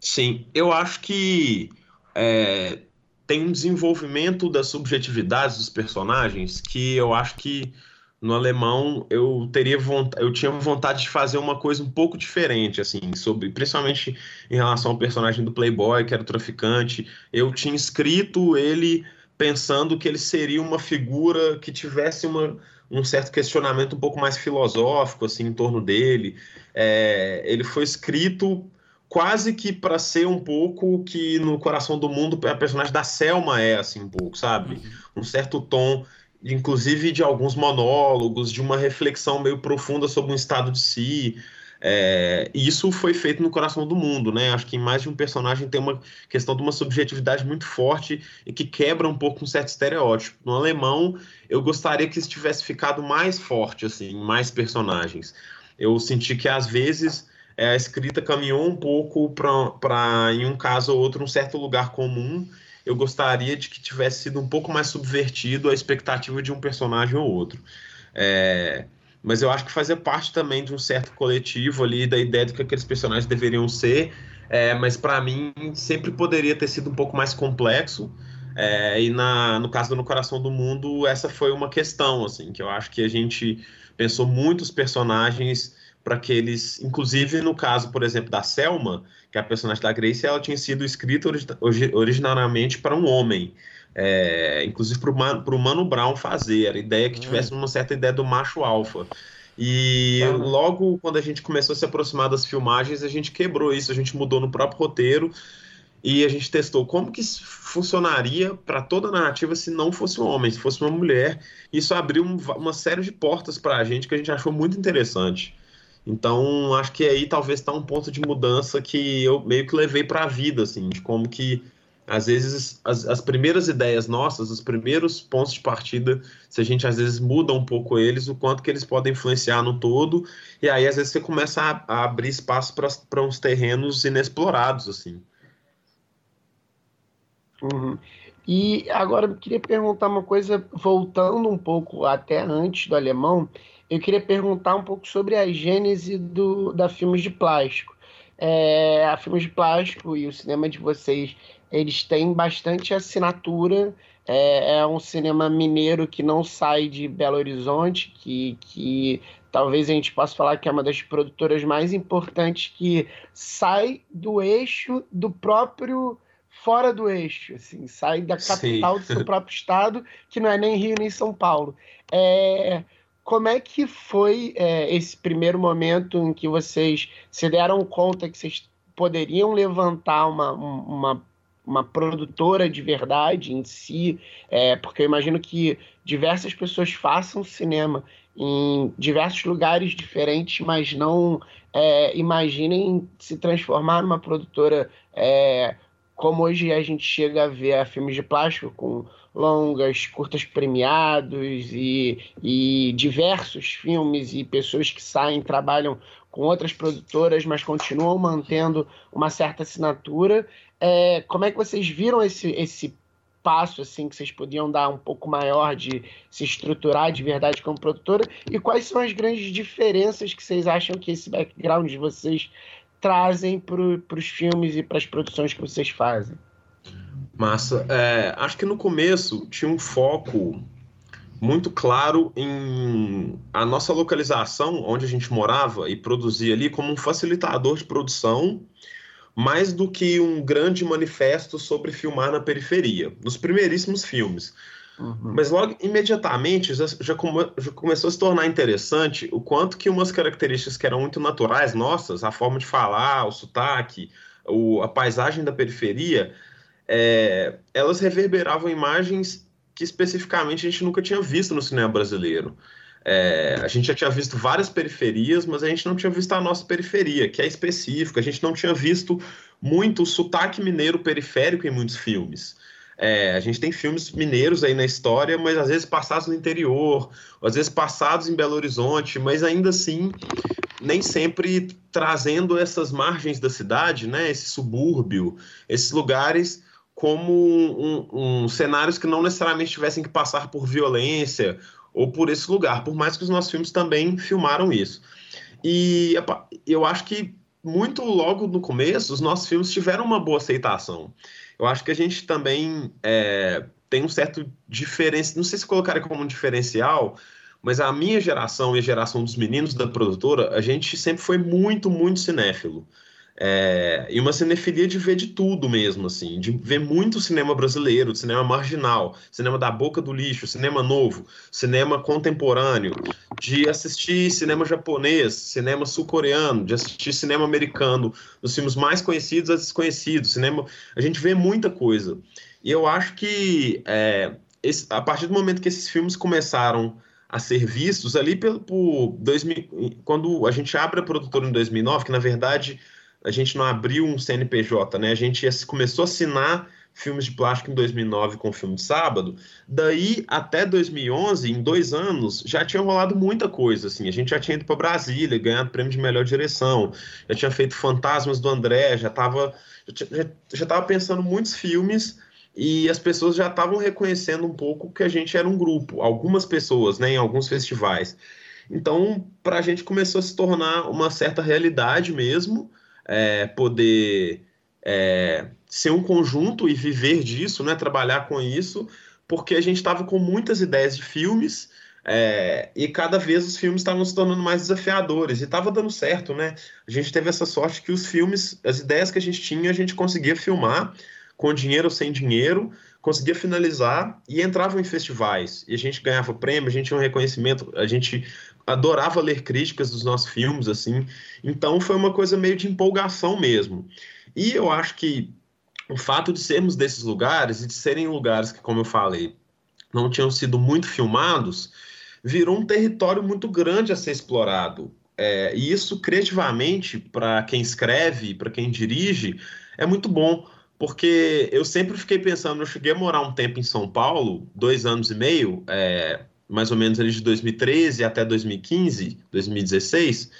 Sim, eu acho que é, tem um desenvolvimento das subjetividades dos personagens que eu acho que no alemão eu teria vontade, eu tinha vontade de fazer uma coisa um pouco diferente, assim, sobre, principalmente em relação ao personagem do Playboy, que era o traficante. Eu tinha escrito ele pensando que ele seria uma figura que tivesse uma um certo questionamento um pouco mais filosófico assim em torno dele. É, ele foi escrito quase que para ser um pouco que no coração do mundo a personagem da Selma é assim um pouco, sabe? Uhum. Um certo tom, inclusive de alguns monólogos, de uma reflexão meio profunda sobre um estado de si. É, isso foi feito no coração do mundo, né? Acho que mais de um personagem tem uma questão de uma subjetividade muito forte e que quebra um pouco um certo estereótipo. No alemão, eu gostaria que isso tivesse ficado mais forte, assim, mais personagens. Eu senti que às vezes é, a escrita caminhou um pouco para, em um caso ou outro, um certo lugar comum. Eu gostaria de que tivesse sido um pouco mais subvertido a expectativa de um personagem ou outro. É, mas eu acho que fazia parte também de um certo coletivo ali, da ideia do que aqueles personagens deveriam ser, é, mas para mim sempre poderia ter sido um pouco mais complexo, é, e na, no caso do No Coração do Mundo, essa foi uma questão, assim, que eu acho que a gente pensou muitos personagens para que eles, inclusive no caso, por exemplo, da Selma, que é a personagem da Grace, ela tinha sido escrita originariamente para um homem, é, inclusive para o Mano Brown fazer. Era a ideia que tivesse uma certa ideia do macho alfa. E logo quando a gente começou a se aproximar das filmagens, a gente quebrou isso, a gente mudou no próprio roteiro e a gente testou como que funcionaria para toda a narrativa se não fosse um homem, se fosse uma mulher. Isso abriu uma série de portas para a gente que a gente achou muito interessante. Então, acho que aí talvez está um ponto de mudança que eu meio que levei para a vida, assim, de como que às vezes as, as, primeiras ideias nossas, os primeiros pontos de partida, se a gente às vezes muda um pouco eles, o quanto que eles podem influenciar no todo, e aí às vezes você começa a, a abrir espaço para uns terrenos inexplorados, assim. Uhum. E agora eu queria perguntar uma coisa, voltando um pouco até antes do alemão, eu queria perguntar um pouco sobre a gênese do, da Filmes de Plástico. É, a Filmes de Plástico e o cinema de vocês, eles têm bastante assinatura. É, é, um cinema mineiro que não sai de Belo Horizonte, que, que talvez a gente possa falar que é uma das produtoras mais importantes que sai do eixo do próprio fora do eixo, assim, sai da capital Sim. do seu *laughs* próprio estado, que não é nem Rio nem São Paulo. É, como é que foi é, esse primeiro momento em que vocês se deram conta que vocês poderiam levantar uma, uma, uma produtora de verdade em si? É, porque eu imagino que diversas pessoas façam cinema em diversos lugares diferentes, mas não é, imaginem se transformar numa produtora é, como hoje a gente chega a ver a filmes de plástico com longas, curtas premiados e, e diversos filmes e pessoas que saem trabalham com outras produtoras, mas continuam mantendo uma certa assinatura. É, como é que vocês viram esse, esse passo assim que vocês podiam dar um pouco maior de se estruturar de verdade como produtora? E quais são as grandes diferenças que vocês acham que esse background de vocês trazem para os filmes e para as produções que vocês fazem? Massa. É, acho que no começo tinha um foco muito claro em a nossa localização, onde a gente morava e produzia ali, como um facilitador de produção, mais do que um grande manifesto sobre filmar na periferia, nos primeiríssimos filmes. Uhum. Mas logo, imediatamente, já, já, come, já, começou a se tornar interessante o quanto que umas características que eram muito naturais nossas, a forma de falar, o sotaque, o, a paisagem da periferia, é, elas reverberavam imagens que especificamente a gente nunca tinha visto no cinema brasileiro. É, a gente já tinha visto várias periferias, mas a gente não tinha visto a nossa periferia, que é específica. A gente não tinha visto muito o sotaque mineiro periférico em muitos filmes. É, a gente tem filmes mineiros aí na história, mas às vezes passados no interior, às vezes passados em Belo Horizonte, mas ainda assim nem sempre trazendo essas margens da cidade, né, esse subúrbio, esses lugares como um, um, cenários que não necessariamente tivessem que passar por violência ou por esse lugar, por mais que os nossos filmes também filmaram isso. E eu acho que muito logo no começo, os nossos filmes tiveram uma boa aceitação. Eu acho que a gente também é, tem um certo diferencial, não sei se colocaria como um diferencial, mas a minha geração e a geração dos meninos da produtora, a gente sempre foi muito, muito cinéfilo. É, e uma cinefilia de ver de tudo mesmo, assim, de ver muito cinema brasileiro, cinema marginal, cinema da boca do lixo, cinema novo, cinema contemporâneo, de assistir cinema japonês, cinema sul-coreano, de assistir cinema americano, os filmes mais conhecidos a desconhecidos, cinema, a gente vê muita coisa. E eu acho que é, esse, a partir do momento que esses filmes começaram a ser vistos ali pelo, por 2000, quando a gente abre a produtora em 2009, que na verdade a gente não abriu um CNPJ, né? A gente começou a assinar filmes de plástico em 2009 com o filme de sábado. Daí até 2011, em dois anos, já tinha rolado muita coisa. Assim, a gente já tinha ido para Brasília, ganhado prêmio de melhor direção, já tinha feito Fantasmas do André, já estava já, já tava pensando muitos filmes e as pessoas já estavam reconhecendo um pouco que a gente era um grupo, algumas pessoas, né, em alguns festivais. Então, para a gente começou a se tornar uma certa realidade mesmo é, poder é, ser um conjunto e viver disso, né, trabalhar com isso, porque a gente estava com muitas ideias de filmes é, e cada vez os filmes estavam se tornando mais desafiadores e estava dando certo, né? A gente teve essa sorte que os filmes, as ideias que a gente tinha, a gente conseguia filmar com dinheiro ou sem dinheiro, conseguia finalizar e entravam em festivais e a gente ganhava prêmio, a gente tinha um reconhecimento, a gente adorava ler críticas dos nossos filmes, assim. Então foi uma coisa meio de empolgação mesmo. E eu acho que o fato de sermos desses lugares e de serem lugares que, como eu falei, não tinham sido muito filmados, virou um território muito grande a ser explorado. É, e isso, criativamente, para quem escreve, para quem dirige, é muito bom, porque eu sempre fiquei pensando, eu cheguei a morar um tempo em São Paulo, dois anos e meio, é, mais ou menos ali de 2013 até 2015, 2016,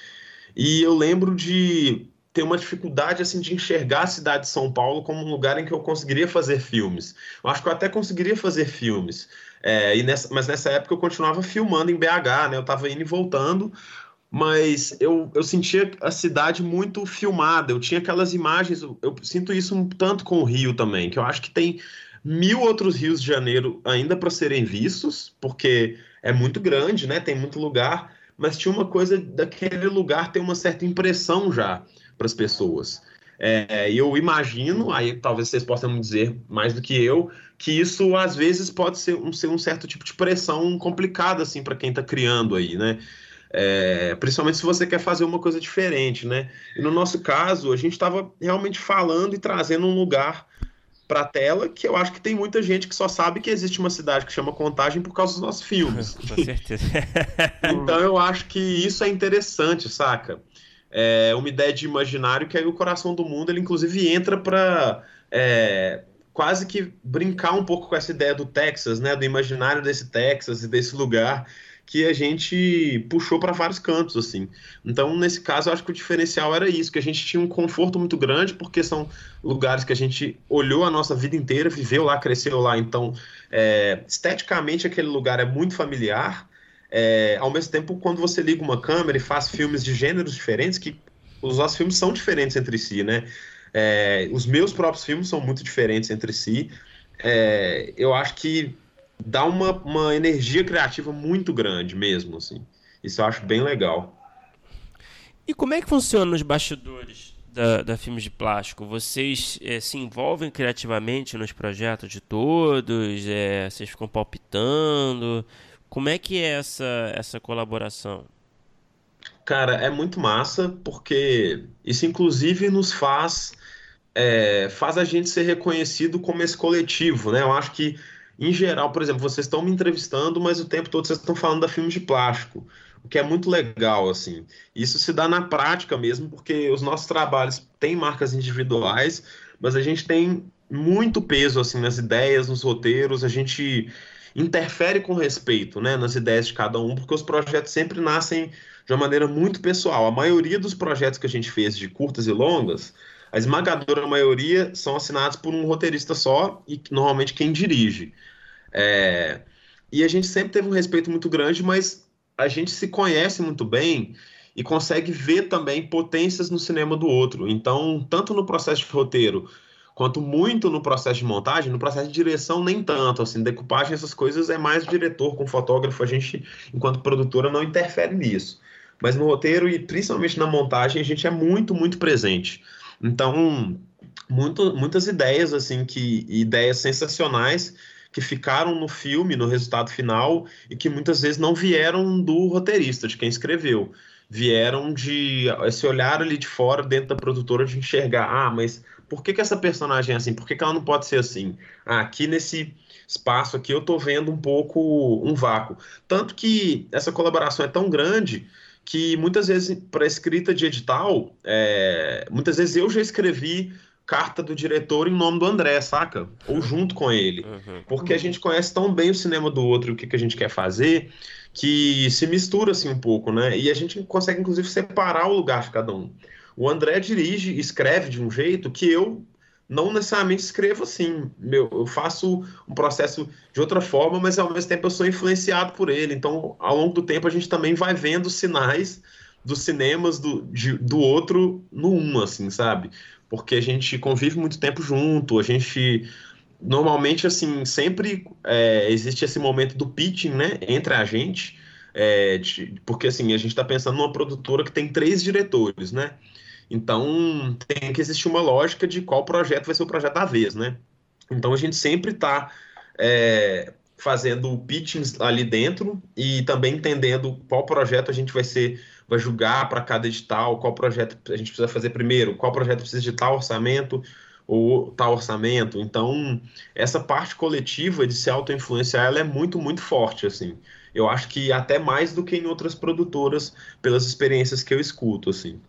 e eu lembro de ter uma dificuldade assim de enxergar a cidade de São Paulo como um lugar em que eu conseguiria fazer filmes. Eu acho que eu até conseguiria fazer filmes, é, nessa, mas nessa época eu continuava filmando em BH, né? Eu estava indo e voltando, mas eu, eu sentia a cidade muito filmada. Eu tinha aquelas imagens. Eu, sinto isso um tanto com o Rio também, que eu acho que tem mil outros rios de janeiro ainda para serem vistos, porque é muito grande, né? Tem muito lugar, mas tinha uma coisa daquele lugar ter uma certa impressão já para as pessoas. É, eu imagino, aí talvez vocês possam me dizer mais do que eu, que isso às vezes pode ser um, ser um certo tipo de pressão complicada assim para quem está criando aí, né? É, principalmente se você quer fazer uma coisa diferente, né? E no nosso caso, a gente estava realmente falando e trazendo um lugar para a tela que eu acho que tem muita gente que só sabe que existe uma cidade que chama Contagem por causa dos nossos filmes. *laughs* Com certeza. *laughs* então eu acho que isso é interessante, saca? É uma ideia de imaginário que aí o coração do mundo ele inclusive entra para é, quase que brincar um pouco com essa ideia do Texas, né? Do imaginário desse Texas e desse lugar que a gente puxou para vários cantos, assim. Então, nesse caso, eu acho que o diferencial era isso, que a gente tinha um conforto muito grande, porque são lugares que a gente olhou a nossa vida inteira, viveu lá, cresceu lá. Então, é, esteticamente, aquele lugar é muito familiar. É, ao mesmo tempo, quando você liga uma câmera e faz filmes de gêneros diferentes, que os nossos filmes são diferentes entre si, né? É, os meus próprios filmes são muito diferentes entre si. É, eu acho que dá uma, uma energia criativa muito grande mesmo, assim. Isso eu acho bem legal. E como é que funciona nos bastidores da, da Filmes de Plástico? Vocês é, se envolvem criativamente nos projetos de todos? É, vocês ficam palpitando? Como é que é essa, essa colaboração? Cara, é muito massa, porque isso inclusive nos faz, é, faz a gente ser reconhecido como esse coletivo, né? Eu acho que em geral, por exemplo, vocês estão me entrevistando, mas o tempo todo vocês estão falando da filme de plástico, o que é muito legal, assim. Isso se dá na prática mesmo, porque os nossos trabalhos têm marcas individuais, mas a gente tem muito peso, assim, nas ideias, nos roteiros, a gente interfere com respeito, né, nas ideias de cada um, porque os projetos sempre nascem de uma maneira muito pessoal. A maioria dos projetos que a gente fez de curtas e longas, a esmagadora maioria são assinados por um roteirista só e normalmente quem dirige. É, e a gente sempre teve um respeito muito grande, mas a gente se conhece muito bem e consegue ver também potências no cinema do outro. Então, tanto no processo de roteiro quanto muito no processo de montagem, no processo de direção nem tanto, assim, decupagem essas coisas é mais diretor com fotógrafo, a gente enquanto produtora não interfere nisso. Mas no roteiro e principalmente na montagem a gente é muito, muito presente. Então, muito, muitas ideias, assim, que ideias sensacionais que ficaram no filme, no resultado final, e que muitas vezes não vieram do roteirista, de quem escreveu. Vieram de esse olhar ali de fora, dentro da produtora, de enxergar: ah, mas por que, que essa personagem é assim? Por que, que ela não pode ser assim? Ah, aqui nesse espaço aqui eu tô vendo um pouco um vácuo. Tanto que essa colaboração é tão grande que muitas vezes, para escrita de edital, é, muitas vezes eu já escrevi carta do diretor em nome do André, saca? Ou junto com ele. Uhum. Porque a gente conhece tão bem o cinema do outro e o que, que a gente quer fazer, que se mistura assim um pouco, né? E a gente consegue, inclusive, separar o lugar de cada um. O André dirige e escreve de um jeito que eu não necessariamente escrevo assim. Meu, eu faço um processo de outra forma, mas ao mesmo tempo eu sou influenciado por ele. Então, ao longo do tempo, a gente também vai vendo sinais dos cinemas do, de, do outro no um, assim, sabe? Porque a gente convive muito tempo junto, a gente normalmente assim sempre é, existe esse momento do pitching, né, entre a gente, é, de, porque assim a gente está pensando numa produtora que tem três diretores, né? Então, tem que existir uma lógica de qual projeto vai ser o projeto da vez, né? Então, a gente sempre está é, fazendo pitchings ali dentro e também entendendo qual projeto a gente vai ser, vai julgar para cada edital, qual projeto a gente precisa fazer primeiro, qual projeto precisa de tal orçamento ou tal orçamento. Então, essa parte coletiva de se auto-influenciar, ela é muito, muito forte, assim. Eu acho que até mais do que em outras produtoras, pelas experiências que eu escuto, assim.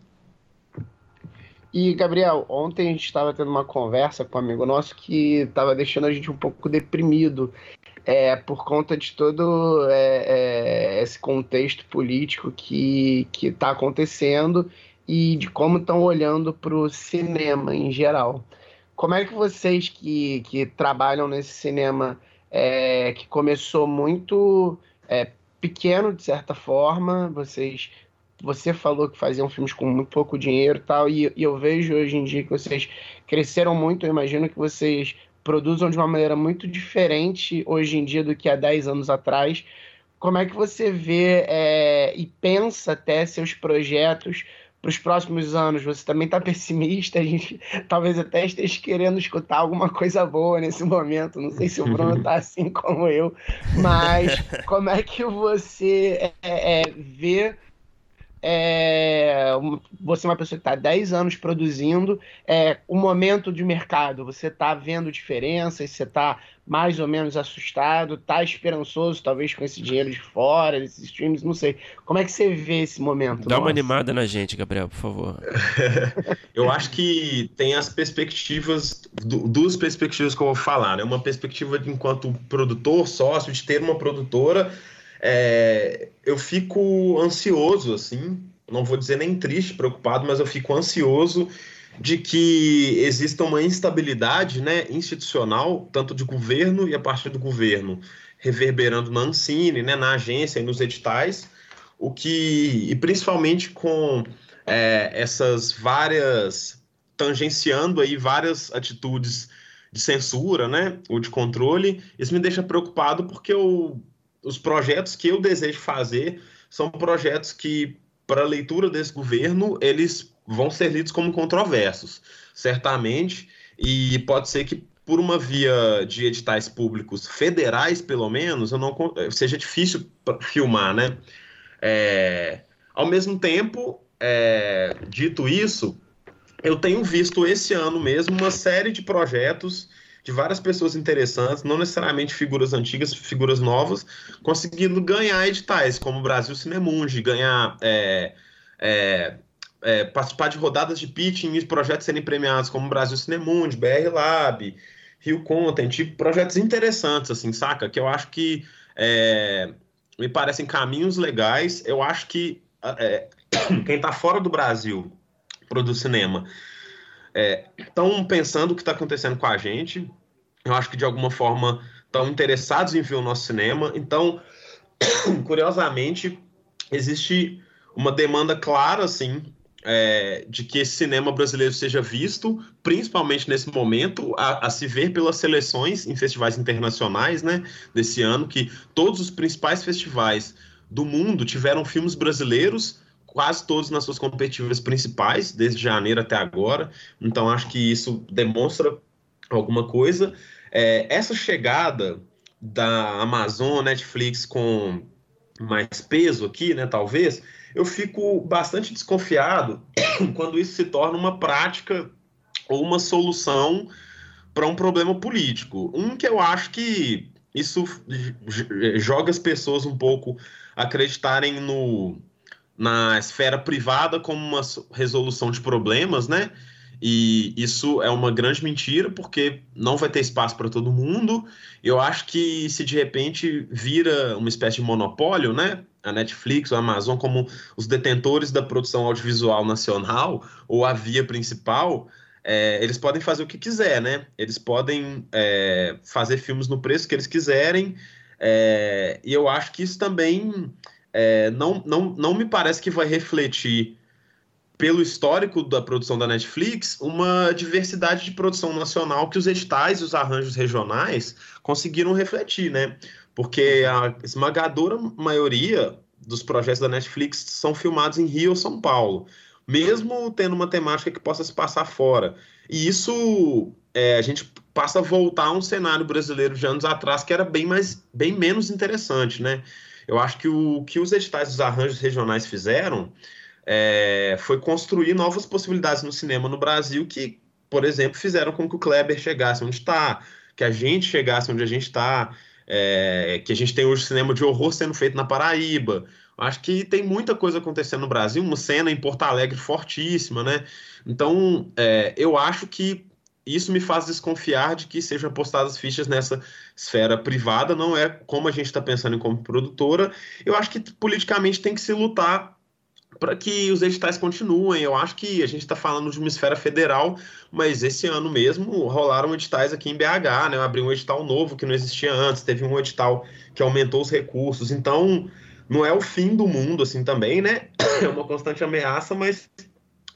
E, Gabriel, ontem a gente estava tendo uma conversa com um amigo nosso que estava deixando a gente um pouco deprimido é, por conta de todo é, é, esse contexto político que está acontecendo e de como estão olhando para o cinema em geral. Como é que vocês que, que trabalham nesse cinema é, que começou muito é, pequeno, de certa forma, vocês você falou que faziam filmes com muito pouco dinheiro e tal, e, e, eu vejo hoje em dia que vocês cresceram muito. Eu imagino que vocês produzam de uma maneira muito diferente hoje em dia do que há 10 anos atrás. Como é que você vê é, e pensa até seus projetos para os próximos anos? Você também está *laughs* pessimista? A gente talvez até esteja querendo escutar alguma coisa boa nesse momento. Não sei se o Bruno está *laughs* assim como eu, mas como é que você é, é, vê é, você é uma pessoa que está há 10 anos produzindo, é, o momento de mercado, você está vendo diferenças, você está mais ou menos assustado, está esperançoso, talvez com esse dinheiro de fora, esses streams, não sei. Como é que você vê esse momento? Dá nossa? uma animada na gente, Gabriel, por favor. *laughs* eu acho que tem as perspectivas, duas perspectivas que eu vou falar, né? Uma perspectiva de enquanto produtor, sócio, de ter uma produtora é, eu fico ansioso, assim, não vou dizer nem triste, preocupado, mas eu fico ansioso de que exista uma instabilidade né, institucional, tanto de governo e a partir do governo, reverberando na Ancine, né, na agência e nos editais, o que, e principalmente com é, essas várias, tangenciando aí várias atitudes de censura, né, ou de controle, isso me deixa preocupado porque eu os projetos que eu desejo fazer são projetos que, para leitura desse governo, eles vão ser lidos como controversos, certamente, e pode ser que por uma via de editais públicos federais, pelo menos, não seja difícil filmar, né? É, ao mesmo tempo, é, dito isso, eu tenho visto esse ano mesmo uma série de projetos de várias pessoas interessantes, não necessariamente figuras antigas, figuras novas, conseguindo ganhar editais, como o Brasil Cinemundi, ganhar. É, é, é, participar de rodadas de pitching e projetos serem premiados, como Brasil Cinemundi, BR Lab, Rio Content, tipo, projetos interessantes, assim, saca? Que eu acho que é, me parecem caminhos legais. Eu acho que é, *coughs* quem está fora do Brasil produz cinema estão é, pensando o que está acontecendo com a gente. Eu acho que de alguma forma estão interessados em ver o nosso cinema. Então, *coughs* curiosamente, existe uma demanda clara, assim, é, de que esse cinema brasileiro seja visto, principalmente nesse momento, a, a, se ver pelas seleções em festivais internacionais, né, desse ano, que todos os principais festivais do mundo tiveram filmes brasileiros quase todos nas suas competitivas principais, desde janeiro até agora. Então, acho que isso demonstra alguma coisa. É, essa chegada da Amazon, Netflix com mais peso aqui, né, talvez, eu fico bastante desconfiado *coughs* quando isso se torna uma prática ou uma solução para um problema político. Um que eu acho que isso joga as pessoas um pouco acreditarem no na esfera privada como uma resolução de problemas, né? E isso é uma grande mentira, porque não vai ter espaço para todo mundo. Eu acho que se de repente vira uma espécie de monopólio, né? A Netflix, a Amazon, como os detentores da produção audiovisual nacional, ou a via principal, é, eles podem fazer o que quiser, né? Eles podem é, fazer filmes no preço que eles quiserem. É, e eu acho que isso também é, não, não, não me parece que vai refletir, pelo histórico da produção da Netflix, uma diversidade de produção nacional que os editais e os arranjos regionais conseguiram refletir, né? Porque a esmagadora maioria dos projetos da Netflix são filmados em Rio ou São Paulo, mesmo tendo uma temática que possa se passar fora. E isso é, a gente passa a voltar a um cenário brasileiro de anos atrás que era bem mais bem menos interessante, né? Eu acho que o que os editais dos arranjos regionais fizeram é, foi construir novas possibilidades no cinema no Brasil que, por exemplo, fizeram com que o Kleber chegasse onde está, que a gente chegasse onde a gente está. é, que a gente tem hoje cinema de horror sendo feito na Paraíba. Acho que tem muita coisa acontecendo no Brasil, uma cena em Porto Alegre fortíssima, né? Então, é, eu acho que isso me faz desconfiar de que sejam apostadas fichas nessa esfera privada, não é como a gente está pensando como produtora. Eu acho que politicamente tem que se lutar para que os editais continuem. Eu acho que a gente está falando de uma esfera federal, mas esse ano mesmo rolaram editais aqui em BH, né? Eu abri um edital novo que não existia antes, teve um edital que aumentou os recursos. Então, não é o fim do mundo assim também, né? *coughs* É uma constante ameaça, mas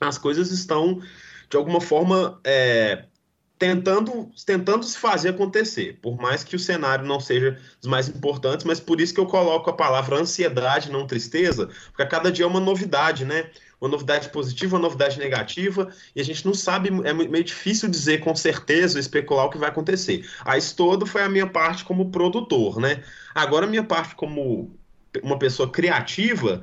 as coisas estão de alguma forma é, tentando, tentando se fazer acontecer, por mais que o cenário não seja dos mais importantes, mas por isso que eu coloco a palavra ansiedade, não tristeza, porque a cada dia é uma novidade, né? Uma novidade positiva, uma novidade negativa, e a gente não sabe, é meio difícil dizer com certeza, especular o que vai acontecer. A isso todo foi a minha parte como produtor, né? Agora a minha parte como uma pessoa criativa,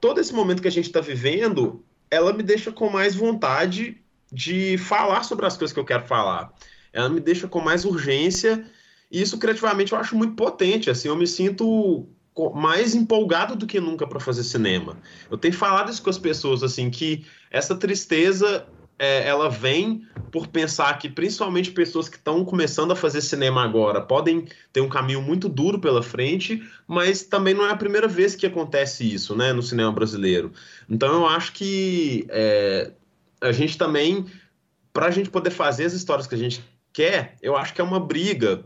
todo esse momento que a gente está vivendo, ela me deixa com mais vontade de falar sobre as coisas que eu quero falar. Ela me deixa com mais urgência e isso criativamente eu acho muito potente. Assim, eu me sinto mais empolgado do que nunca para fazer cinema. Eu tenho falado isso com as pessoas assim que essa tristeza é, ela vem por pensar que principalmente pessoas que estão começando a fazer cinema agora podem ter um caminho muito duro pela frente, mas também não é a primeira vez que acontece isso, né, no cinema brasileiro. Então eu acho que é, a gente também, para a gente poder fazer as histórias que a gente quer, eu acho que é uma briga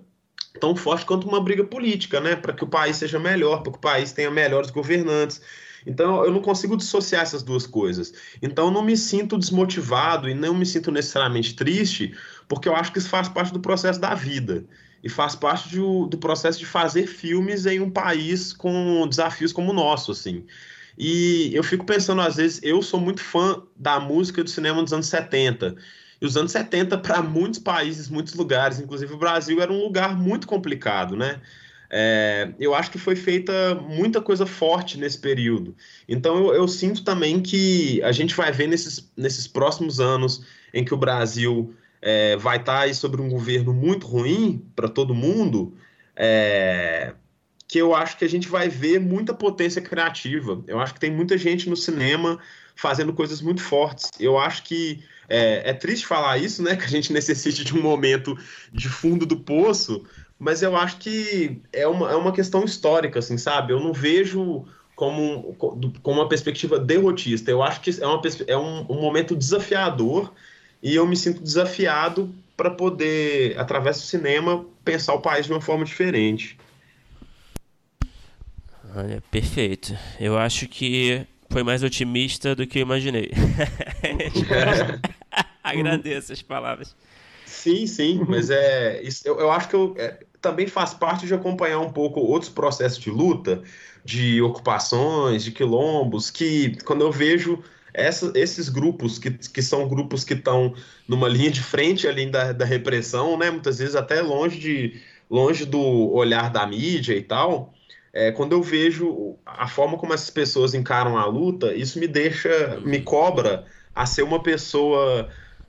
tão forte quanto uma briga política, né? Para que o país seja melhor, para que o país tenha melhores governantes. Então eu não consigo dissociar essas duas coisas. Então eu não me sinto desmotivado e não me sinto necessariamente triste, porque eu acho que isso faz parte do processo da vida e faz parte de, do processo de fazer filmes em um país com desafios como o nosso, assim. E eu fico pensando, às vezes, eu sou muito fã da música do cinema dos anos 70. E os anos 70, para muitos países, muitos lugares, inclusive o Brasil, era um lugar muito complicado, né? É, eu acho que foi feita muita coisa forte nesse período. Então eu, eu, sinto também que a gente vai ver nesses, nesses próximos anos em que o Brasil é, vai estar tá sobre um governo muito ruim para todo mundo. É, que eu acho que a gente vai ver muita potência criativa. Eu acho que tem muita gente no cinema fazendo coisas muito fortes. Eu acho que é, é, triste falar isso, né? *laughs* Que a gente necessite de um momento de fundo do poço, mas eu acho que é uma, é uma questão histórica, assim, sabe? Eu não vejo como, como uma perspectiva derrotista. Eu acho que é, uma, é um, um momento desafiador e eu me sinto desafiado para poder, através do cinema, pensar o país de uma forma diferente. Olha, perfeito. Eu acho que foi mais otimista do que eu imaginei. *laughs* Agradeço as palavras. Sim, sim, mas é, isso, eu, eu acho que eu, é, também faz parte de acompanhar um pouco outros processos de luta, de ocupações, de quilombos, que quando eu vejo essa, esses grupos, que, que são grupos que estão numa linha de frente ali da, da repressão, né, muitas vezes até longe, de, longe do olhar da mídia e tal, é, quando eu vejo a forma como essas pessoas encaram a luta, isso me deixa, me cobra a ser uma pessoa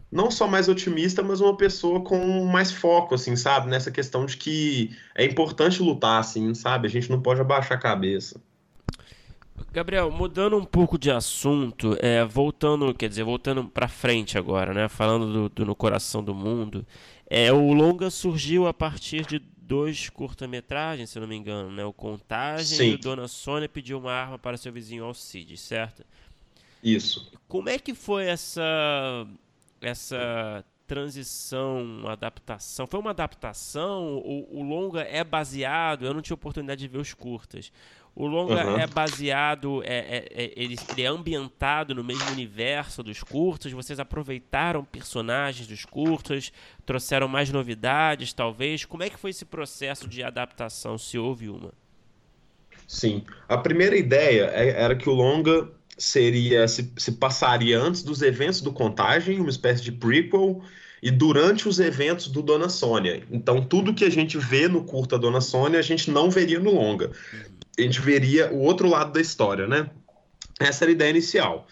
não só mais otimista, mas uma pessoa com mais foco, assim, sabe? Nessa questão de que é importante lutar, assim, sabe? A gente não pode abaixar a cabeça. Gabriel, mudando um pouco de assunto, é, voltando, quer dizer, voltando para frente agora, né? Falando do, do, No Coração do Mundo, é, o longa surgiu a partir de dois curta-metragens, se não me engano, né? O Contagem Sim. e o Dona Sônia pediu uma arma para seu vizinho Alcides, certo? Isso. Como é que foi essa essa transição, adaptação? Foi uma adaptação? O, o longa é baseado? Eu não tive oportunidade de ver os curtas. O longa uhum. é baseado, é, é, é, ele, é ambientado no mesmo universo dos curtas. Vocês aproveitaram personagens dos curtas, trouxeram mais novidades, talvez. Como é que foi esse processo de adaptação, se houve uma? Sim, a primeira ideia é, era que o longa seria se, se passaria antes dos eventos do Contagem, uma espécie de prequel, e durante os eventos do Dona Sônia. Então, tudo que a gente vê no curta Dona Sônia, a gente não veria no longa. A gente veria o outro lado da história, né? Essa era a ideia inicial.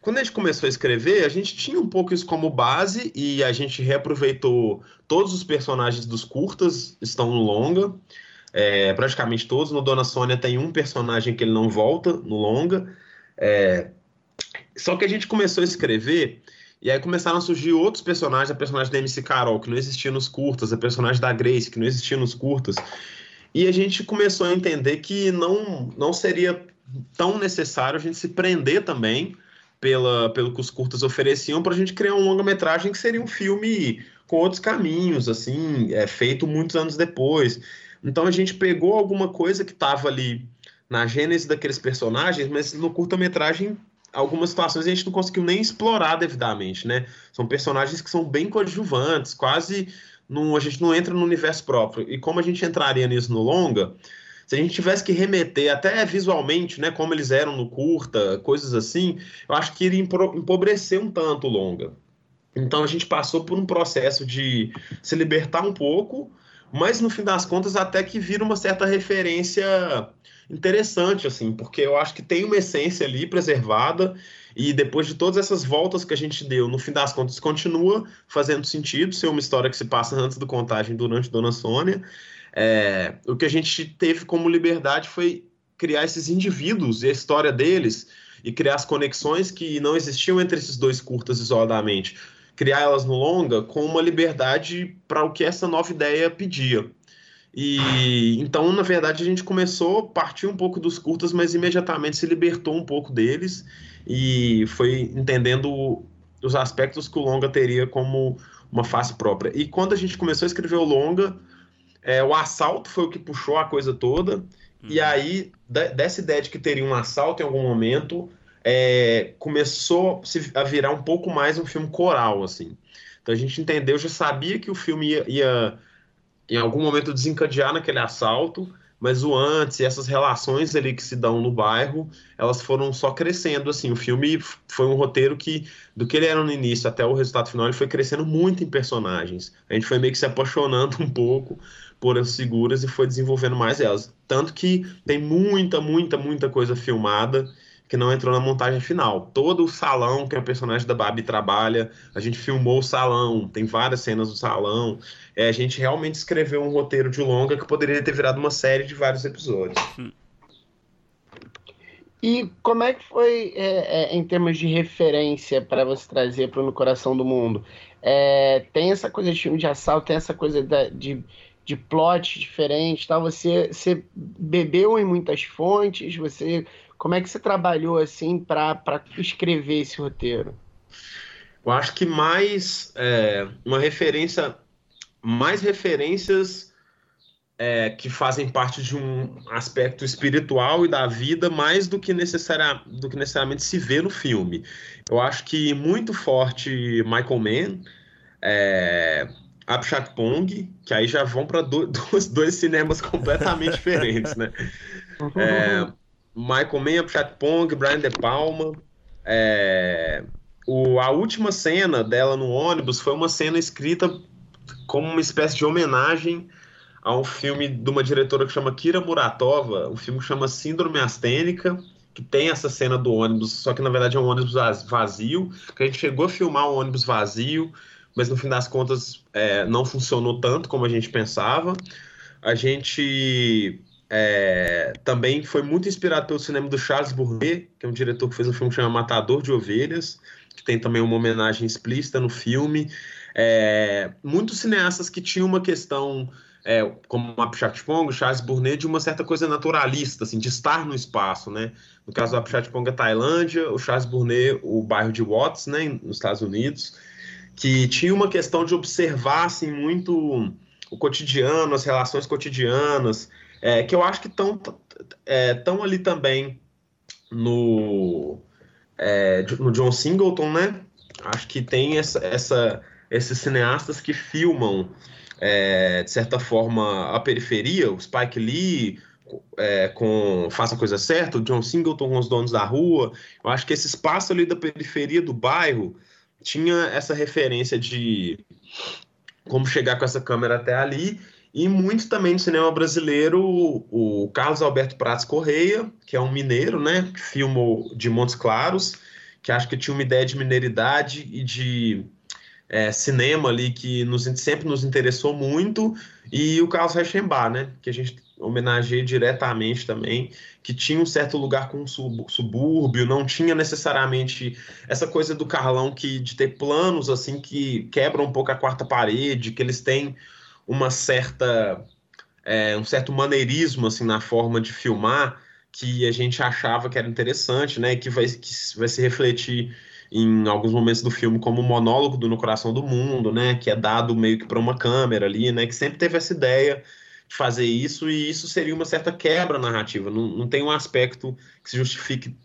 Quando a gente começou a escrever, a gente tinha um pouco isso como base e a gente reaproveitou todos os personagens dos curtas, estão no longa. é, praticamente todos. No Dona Sônia tem um personagem que ele não volta no longa. É, só que a gente começou a escrever e aí começaram a surgir outros personagens, a personagem da MC Carol, que não existia nos curtas, a personagem da Grace, que não existia nos curtas. E a gente começou a entender que não, não seria tão necessário a gente se prender também pela, pelo que os curtas ofereciam para a gente criar um longa-metragem que seria um filme com outros caminhos, assim, é, feito muitos anos depois. Então a gente pegou alguma coisa que estava ali na gênese daqueles personagens, mas no curta-metragem algumas situações a gente não conseguiu nem explorar devidamente, né? São personagens que são bem coadjuvantes, quase não, a gente não entra no universo próprio. E como a gente entraria nisso no longa, se a gente tivesse que remeter até visualmente, né, como eles eram no curta, coisas assim, eu acho que iria empobrecer um tanto o longa. Então a gente passou por um processo de se libertar um pouco, mas no fim das contas até que vira uma certa referência interessante, assim, porque eu acho que tem uma essência ali preservada e depois de todas essas voltas que a gente deu, no fim das contas, continua fazendo sentido ser uma história que se passa antes do contagem, durante Dona Sônia. É, o que a gente teve como liberdade foi criar esses indivíduos e a história deles e criar as conexões que não existiam entre esses dois curtas isoladamente. Criar elas no longa com uma liberdade para o que essa nova ideia pedia. E então, na verdade, a gente começou a partir um pouco dos curtas, mas imediatamente se libertou um pouco deles e foi entendendo os aspectos que o longa teria como uma face própria. E quando a gente começou a escrever o longa, é, o assalto foi o que puxou a coisa toda. Uhum. E aí, dessa ideia de que teria um assalto em algum momento, é, começou a virar um pouco mais um filme coral, assim. Então a gente entendeu, já sabia que o filme ia, ia em algum momento desencadear naquele assalto, mas o antes e essas relações ali que se dão no bairro, elas foram só crescendo, assim, o filme foi um roteiro que, do que ele era no início até o resultado final, ele foi crescendo muito em personagens, a gente foi meio que se apaixonando um pouco por as figuras e foi desenvolvendo mais elas, tanto que tem muita, muita, muita coisa filmada, que não entrou na montagem final. Todo o salão que a personagem da Babi trabalha, a gente filmou o salão, tem várias cenas do salão. É, a gente realmente escreveu um roteiro de longa que poderia ter virado uma série de vários episódios. E como é que foi é, é, em termos de referência para você trazer para No Coração do Mundo? É, tem essa coisa de filme de assalto, tem essa coisa da, de, de plot diferente, tal. Você, você bebeu em muitas fontes, você como é que você trabalhou assim para escrever esse roteiro? Eu acho que mais é, uma referência, mais referências é, que fazem parte de um aspecto espiritual e da vida, mais do que, necessaria, do que necessariamente se vê no filme. Eu acho que muito forte Michael Mann, é, Abhishek Pong, que aí já vão para do, *laughs* dois, dois cinemas completamente diferentes, né? *laughs* É, Michael Mann, Chat Pong, Brian De Palma. É, o, a última cena dela no ônibus foi uma cena escrita como uma espécie de homenagem a um filme de uma diretora que chama Kira Muratova, um filme que chama Síndrome Astênica, que tem essa cena do ônibus, só que na verdade é um ônibus vazio, que a gente chegou a filmar um ônibus vazio, mas no fim das contas é, não funcionou tanto como a gente pensava. A gente é, também foi muito inspirado pelo cinema do Charles Bournet, que é um diretor que fez um filme chamado Matador de Ovelhas, que tem também uma homenagem explícita no filme. É, muitos cineastas que tinham uma questão, é, como o Apichatpong, Charles Bournet, de uma certa coisa naturalista, assim, de estar no espaço, né? No caso do Apichatpong, a Tailândia, o Charles Bournet, o bairro de Watts, né, nos Estados Unidos, que tinha uma questão de observar, assim, muito o cotidiano, as relações cotidianas, é, que eu acho que estão é, tão ali também no, é, no John Singleton, né? Acho que tem essa, essa esses cineastas que filmam, é, de certa forma, a periferia, o Spike Lee é, com Faça a Coisa Certa, o John Singleton com Os Donos da Rua. Eu acho que esse espaço ali da periferia do bairro tinha essa referência de como chegar com essa câmera até ali e muito também no cinema brasileiro, o Carlos Alberto Prats Correia, que é um mineiro, né, que filmou de Montes Claros, que acho que tinha uma ideia de mineiridade e de é, cinema ali que nos, sempre nos interessou muito, e o Carlos Reichenbach, né? Que a gente homenageia diretamente também, que tinha um certo lugar com subúrbio, não tinha necessariamente essa coisa do Carlão que de ter planos assim que quebram um pouco a quarta parede, que eles têm uma certa é, um certo maneirismo assim na forma de filmar que a gente achava que era interessante, né? Que vai, que vai se refletir em alguns momentos do filme como o monólogo do No Coração do Mundo, né, que é dado meio que para uma câmera ali, né, que sempre teve essa ideia de fazer isso e isso seria uma certa quebra narrativa, não, não tem um aspecto que se justifique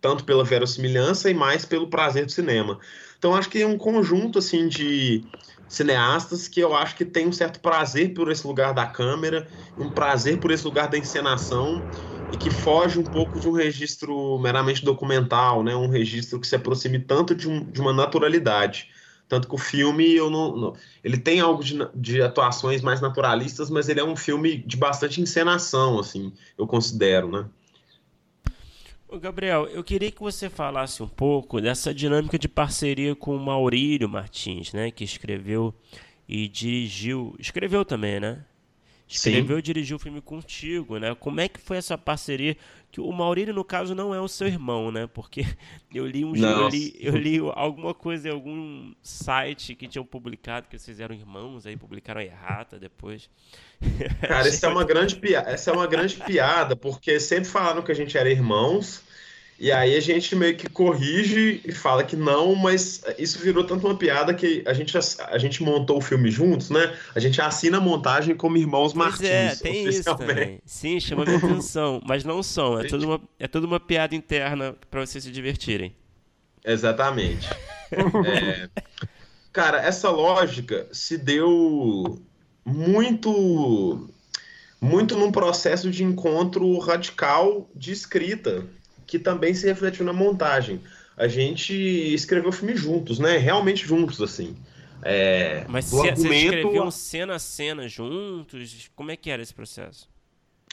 tanto pela verossimilhança e mais pelo prazer do cinema. Então acho que é um conjunto assim de cineastas que eu acho que tem um certo prazer por esse lugar da câmera, um prazer por esse lugar da encenação e que foge um pouco de um registro meramente documental, né? Um registro que se aproxime tanto de, um, de uma naturalidade. Tanto que o filme, eu não, não ele tem algo de, de, atuações mais naturalistas, mas ele é um filme de bastante encenação, assim, eu considero, né? Gabriel, eu queria que você falasse um pouco dessa dinâmica de parceria com o Maurílio Martins, né? Que escreveu e dirigiu, escreveu também, né? Escreveu e dirigiu o filme contigo, né? Como é que foi essa parceria? Que o Maurílio, no caso, não é o seu irmão, né? Porque *laughs* eu li um eu li, eu li alguma coisa em algum site que tinham publicado que vocês eram irmãos, aí publicaram a errata depois. *laughs* Cara, essa é uma grande piada, essa é uma grande piada, porque sempre falaram que a gente era irmãos. E aí a gente meio que corrige e fala que não, mas isso virou tanto uma piada que a gente, a gente montou o filme juntos, né? A gente assina a montagem como irmãos pois Martins. É, tem isso também. Sim, chama minha atenção. Mas não são, é tudo uma, é tudo uma piada interna para vocês se divertirem. Exatamente. *laughs* é, cara, essa lógica se deu muito muito num processo de encontro radical de escrita que também se refletiu na montagem. A gente escreveu o filme juntos, né? Realmente juntos, assim. É, Mas você argumento... escreviam cena a cena juntos? Como é que era esse processo?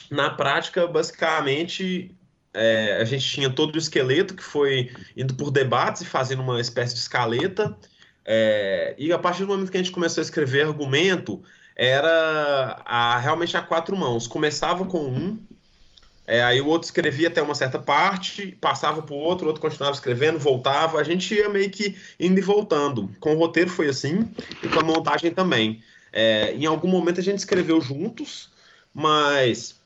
Na prática, basicamente, é, a gente tinha todo o esqueleto que foi indo por debates e fazendo uma espécie de escaleta. É, e a partir do momento que a gente começou a escrever argumento, era a, realmente a quatro mãos. Começava com um, é, aí o outro escrevia até uma certa parte, passava para o outro, o outro continuava escrevendo, voltava. A gente ia meio que indo e voltando. Com o roteiro foi assim e com a montagem também. É, em algum momento a gente escreveu juntos, mas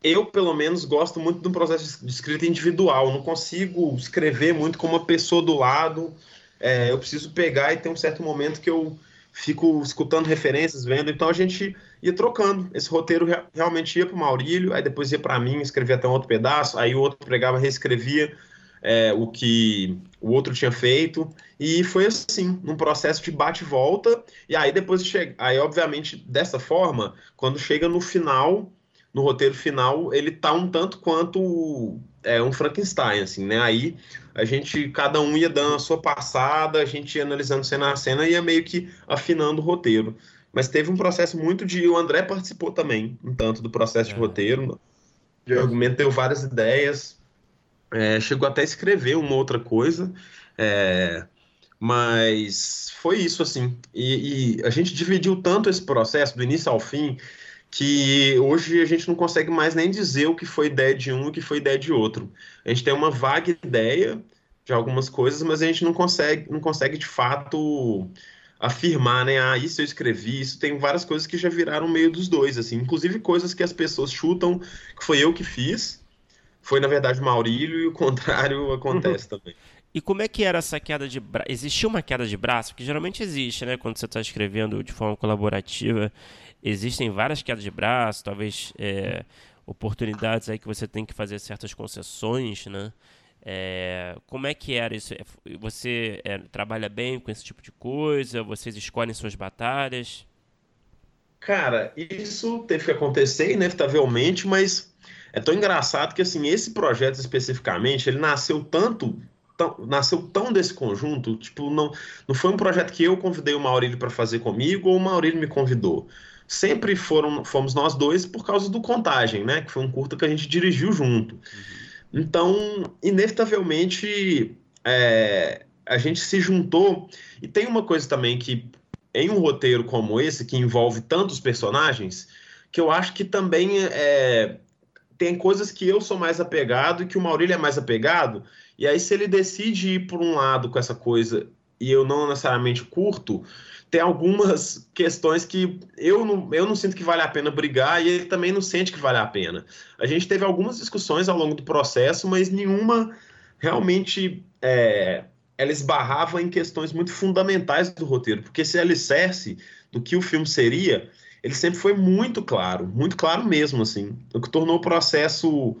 eu, pelo menos, gosto muito de um processo de escrita individual. não consigo escrever muito com uma pessoa do lado. É, eu preciso pegar e ter um certo momento que eu fico escutando referências, vendo. Então a gente ia trocando. Esse roteiro realmente ia para o Maurílio, aí depois ia para mim, escrevia até um outro pedaço, aí o outro pregava, reescrevia é, o que o outro tinha feito. E foi assim, num processo de bate volta. E aí depois chega. Aí, obviamente, dessa forma, quando chega no final, no roteiro final, ele tá um tanto quanto é, um Frankenstein, assim, né? Aí a gente, cada um ia dando a sua passada, a gente ia analisando cena a cena e ia meio que afinando o roteiro. Mas teve um processo muito de. O André participou também, um tanto do processo é. de roteiro. O argumento deu várias ideias. É, chegou até a escrever uma outra coisa. É, mas foi isso, assim. E, e, a gente dividiu tanto esse processo, do início ao fim, que hoje a gente não consegue mais nem dizer o que foi ideia de um e o que foi ideia de outro. A gente tem uma vaga ideia de algumas coisas, mas a gente não consegue, não consegue de fato afirmar, né? Ah, isso eu escrevi, isso tem várias coisas que já viraram meio dos dois, assim, inclusive coisas que as pessoas chutam que foi eu que fiz, foi na verdade o Maurílio e o *laughs* contrário acontece também. E como é que era essa queda de braço? Existia uma queda de braço? Porque geralmente existe, né? Quando você está escrevendo de forma colaborativa, existem várias quedas de braço, talvez é, oportunidades aí que você tem que fazer certas concessões, né? É, como é que era isso? Você é, trabalha bem com esse tipo de coisa? Vocês escolhem suas batalhas? Cara, isso teve que acontecer inevitavelmente, mas é tão engraçado que assim esse projeto especificamente ele nasceu tanto Tão, nasceu tão desse conjunto, tipo, não, não foi um projeto que eu convidei o Maurílio para fazer comigo ou o Maurílio me convidou sempre foram, fomos nós dois por causa do Contagem, né? Que foi um curta que a gente dirigiu junto. Uhum. Então, inevitavelmente, é, a gente se juntou. E tem uma coisa também que, em um roteiro como esse, que envolve tantos personagens, que eu acho que também é, tem coisas que eu sou mais apegado e que o Maurílio é mais apegado. E aí, se ele decide ir por um lado com essa coisa e eu não necessariamente curto, tem algumas questões que eu não, eu não sinto que vale a pena brigar e ele também não sente que vale a pena. A gente teve algumas discussões ao longo do processo, mas nenhuma realmente é, ela esbarrava em questões muito fundamentais do roteiro, porque esse alicerce do que o filme seria, ele sempre foi muito claro, muito claro mesmo, assim, o que tornou o processo